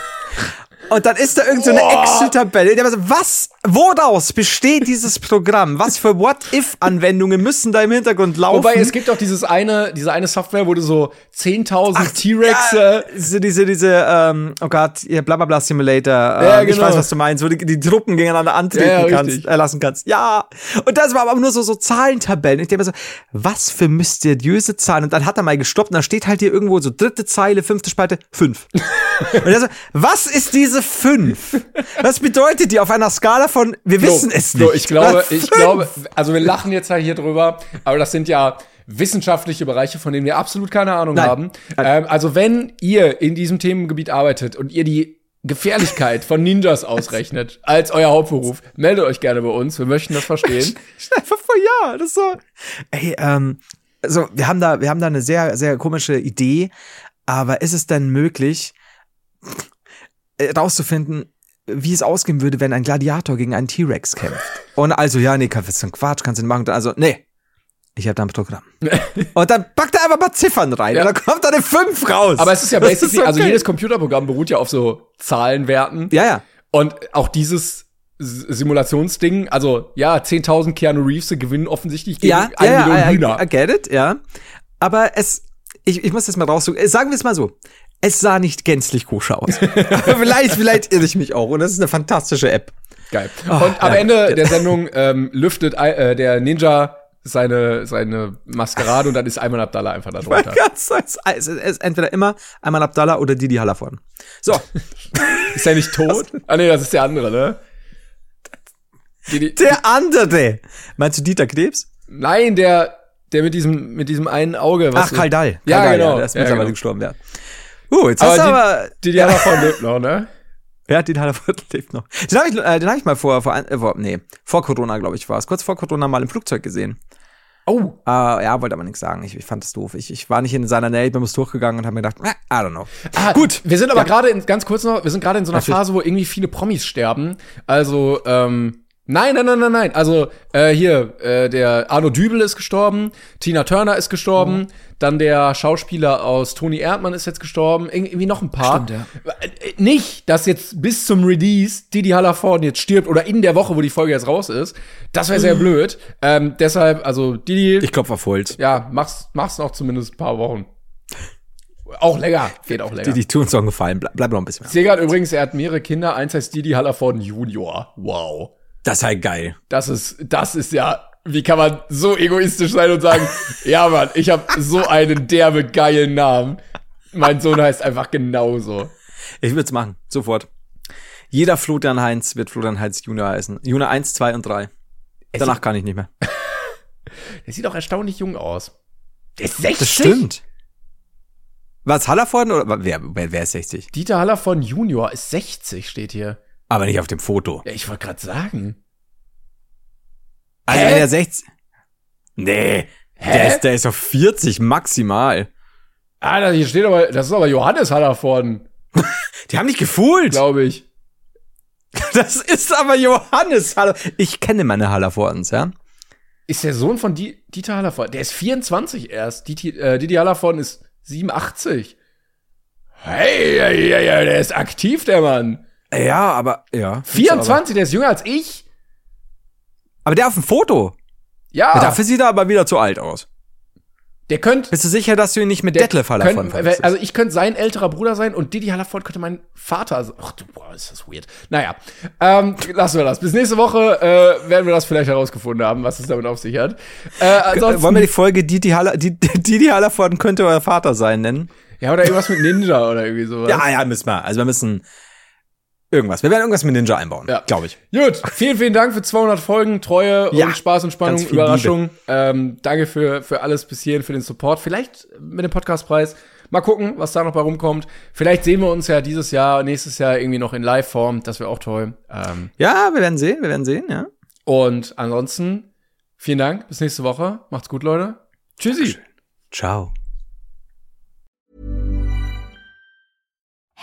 Und dann ist da irgend so eine Excel-Tabelle. Der war so, was, woraus besteht dieses Programm? Was für What-If-Anwendungen müssen da im Hintergrund laufen? Wobei es gibt auch dieses eine, diese eine Software, wo du so 10.000 T-Rex. ja, äh, diese, diese, diese, ähm, oh Gott, ihr Blablabla Simulator. Ja, ähm, Ich genau. weiß, was du meinst, wo du die Truppen gegeneinander antreten Ja, ja, kannst, äh, lassen kannst. Ja. Und das war aber nur so, so Zahlentabellen. Ich denke mir so, was für mysteriöse Zahlen? Und dann hat er mal gestoppt und da steht halt hier irgendwo so dritte Zeile, fünfte Spalte, fünf. (laughs) und er so, was ist diese fünf? Was bedeutet die auf einer Skala von, wir wissen So, es so, nicht. ich glaube, ich glaube, also wir lachen jetzt halt hier drüber, aber das sind ja wissenschaftliche Bereiche, von denen wir absolut keine Ahnung Nein. haben. Ähm, also wenn ihr in diesem Themengebiet arbeitet und ihr die Gefährlichkeit von Ninjas ausrechnet als euer Hauptberuf, meldet euch gerne bei uns. Wir möchten das verstehen. (laughs) Dir vor, ja, das ist so. Ey, ähm, also wir haben da, wir haben da eine sehr, sehr komische Idee, aber ist es denn möglich, rauszufinden, wie es ausgehen würde, wenn ein Gladiator gegen einen T-Rex kämpft? Und also, ja, nee, das ist ein Quatsch, kannst du nicht machen. Also, nee. Ich habe da ein Programm. (laughs) Und dann packt er einfach mal Ziffern rein. Ja. Und dann kommt da eine 5 raus. Aber es ist ja basically, okay. also jedes Computerprogramm beruht ja auf so Zahlenwerten. Ja, ja. Und auch dieses Simulationsding, also ja, 10.000 Keanu Reeves gewinnen offensichtlich gegen Ja, eine ja, Million ja, I, Hühner. I get it, ja. Aber es, ich, ich muss das mal raussuchen. Äh, Sagen wir es mal so. Es sah nicht gänzlich koscher aus. Aber (laughs) vielleicht, vielleicht irre ich mich auch. Und das ist eine fantastische App. Geil. Und am ja. Ende der Sendung ähm, lüftet äh, der Ninja seine, seine Maskerade und dann ist Ayman Abdallah einfach da drunter. Ganz, es, es ist entweder immer einmal Abdallah oder Didi Halafon. So, (laughs) Ist er nicht tot? ah nee, das ist der andere, ne? Die, der andere. Meinst du Dieter Krebs? nein, der, der mit diesem, mit diesem einen Auge. Ach, Karl Dahl. Ja, genau. der ist Ja, mittlerweile genau. gestorben, ja. Uh, jetzt hast du Aber aber. die, (laughs) die, die davon lebt noch, ne? Ja, den hat er lebt noch. Den habe ich, äh, den hab ich mal vor, vor, äh, vor, nee, vor Corona, glaube ich, war es. Kurz vor Corona mal im Flugzeug gesehen. Oh. Äh, ja, wollte aber nichts sagen. Ich, ich fand das doof. Ich, ich war nicht in seiner Nähe, bin bloß durchgegangen und habe mir gedacht, I don't know. Ah, Gut. Wir sind aber Ja. gerade in, ganz kurz noch, wir sind gerade in so einer Natürlich. Phase, wo irgendwie viele Promis sterben. Also, ähm, Nein, nein, nein, nein, nein. Also äh, hier, äh, der Arno Dübel ist gestorben, Tina Turner ist gestorben, Mhm. dann der Schauspieler aus Toni Erdmann ist jetzt gestorben, Ir irgendwie noch ein paar. Stimmt, ja. Äh, Nicht, dass jetzt bis zum Release Didi Hallervorden jetzt stirbt oder in der Woche, wo die Folge jetzt raus ist. Das wäre sehr blöd. Ähm, deshalb, also Didi, Mhm. Ich klopfe auf Holz. ja, mach's, mach's noch zumindest ein paar Wochen. Auch länger, geht auch länger. Die, die tun uns auch einen Gefallen. Bleib, bleib noch ein bisschen. Gerade übrigens, er hat mehrere Kinder. Eins heißt Didi Hallervorden Junior. Wow. Das ist halt geil. Das ist, das ist ja, wie kann man so egoistisch sein und sagen, (laughs) ja Mann, ich habe so einen derbe geilen Namen. Mein Sohn heißt einfach genauso. Ich würde es machen. Sofort. Jeder Florian Heinz wird Florian Heinz Junior heißen. Junior 1, 2 und 3. Danach kann ich nicht mehr. (laughs) Der sieht auch erstaunlich jung aus. Der ist 60? Das stimmt. Was, Hallervorden oder wer, wer, wer ist 60? Dieter Haller von Junior ist 60, steht hier. Aber nicht auf dem Foto. Ja, ich wollte gerade sagen. Also Hä? wenn er 60. Nee. Der ist, der ist auf 40 maximal. Ah, da hier steht aber, das ist aber Johannes Hallervorden, (laughs) Die haben nicht gefühlt. glaube ich. (laughs) Das ist aber Johannes Haller. Ich kenne meine Hallervordens, ja. Ist der Sohn von Di Dieter Hallervorden. Der ist 24 erst. Didi, äh, Didi Hallervorden ist 87. Hey, hey, hey, hey, der ist aktiv, der Mann. Ja, aber, ja. 24, der ist jünger als ich. Aber der auf dem Foto. Ja, Dafür sieht er aber wieder zu alt aus. der könnte. Bist du sicher, dass du ihn nicht mit Detlef Hallervorden könnt, verwechselst? Also ich könnte sein älterer Bruder sein und Didi Hallervorden könnte mein Vater sein. Ach du, boah, ist das weird. Naja, ähm, lassen wir das. Bis nächste Woche äh, werden wir das vielleicht herausgefunden haben, was es damit auf sich hat. Äh, ansonsten, Wollen wir die Folge Didi, Haller, (laughs) Didi, Didi Hallervorden könnte euer Vater sein nennen? ja, oder irgendwas mit Ninja oder irgendwie sowas. Ja, ja, müssen wir. Also wir müssen irgendwas. Wir werden irgendwas mit Ninja einbauen, Ja. glaube ich. Gut, vielen, vielen Dank für 200 Folgen, Treue Ja, und Spaß und Spannung, Überraschung. Ähm, danke für, für alles bis hierhin, für den Support. Vielleicht mit dem Podcastpreis. Mal gucken, was da noch bei rumkommt. Vielleicht sehen wir uns ja dieses Jahr, nächstes Jahr irgendwie noch in Live-Form. Das wäre auch toll. Ähm, Ja, wir werden sehen, wir werden sehen, ja. und ansonsten, vielen Dank. Bis nächste Woche. Macht's gut, Leute. Tschüssi. Ciao.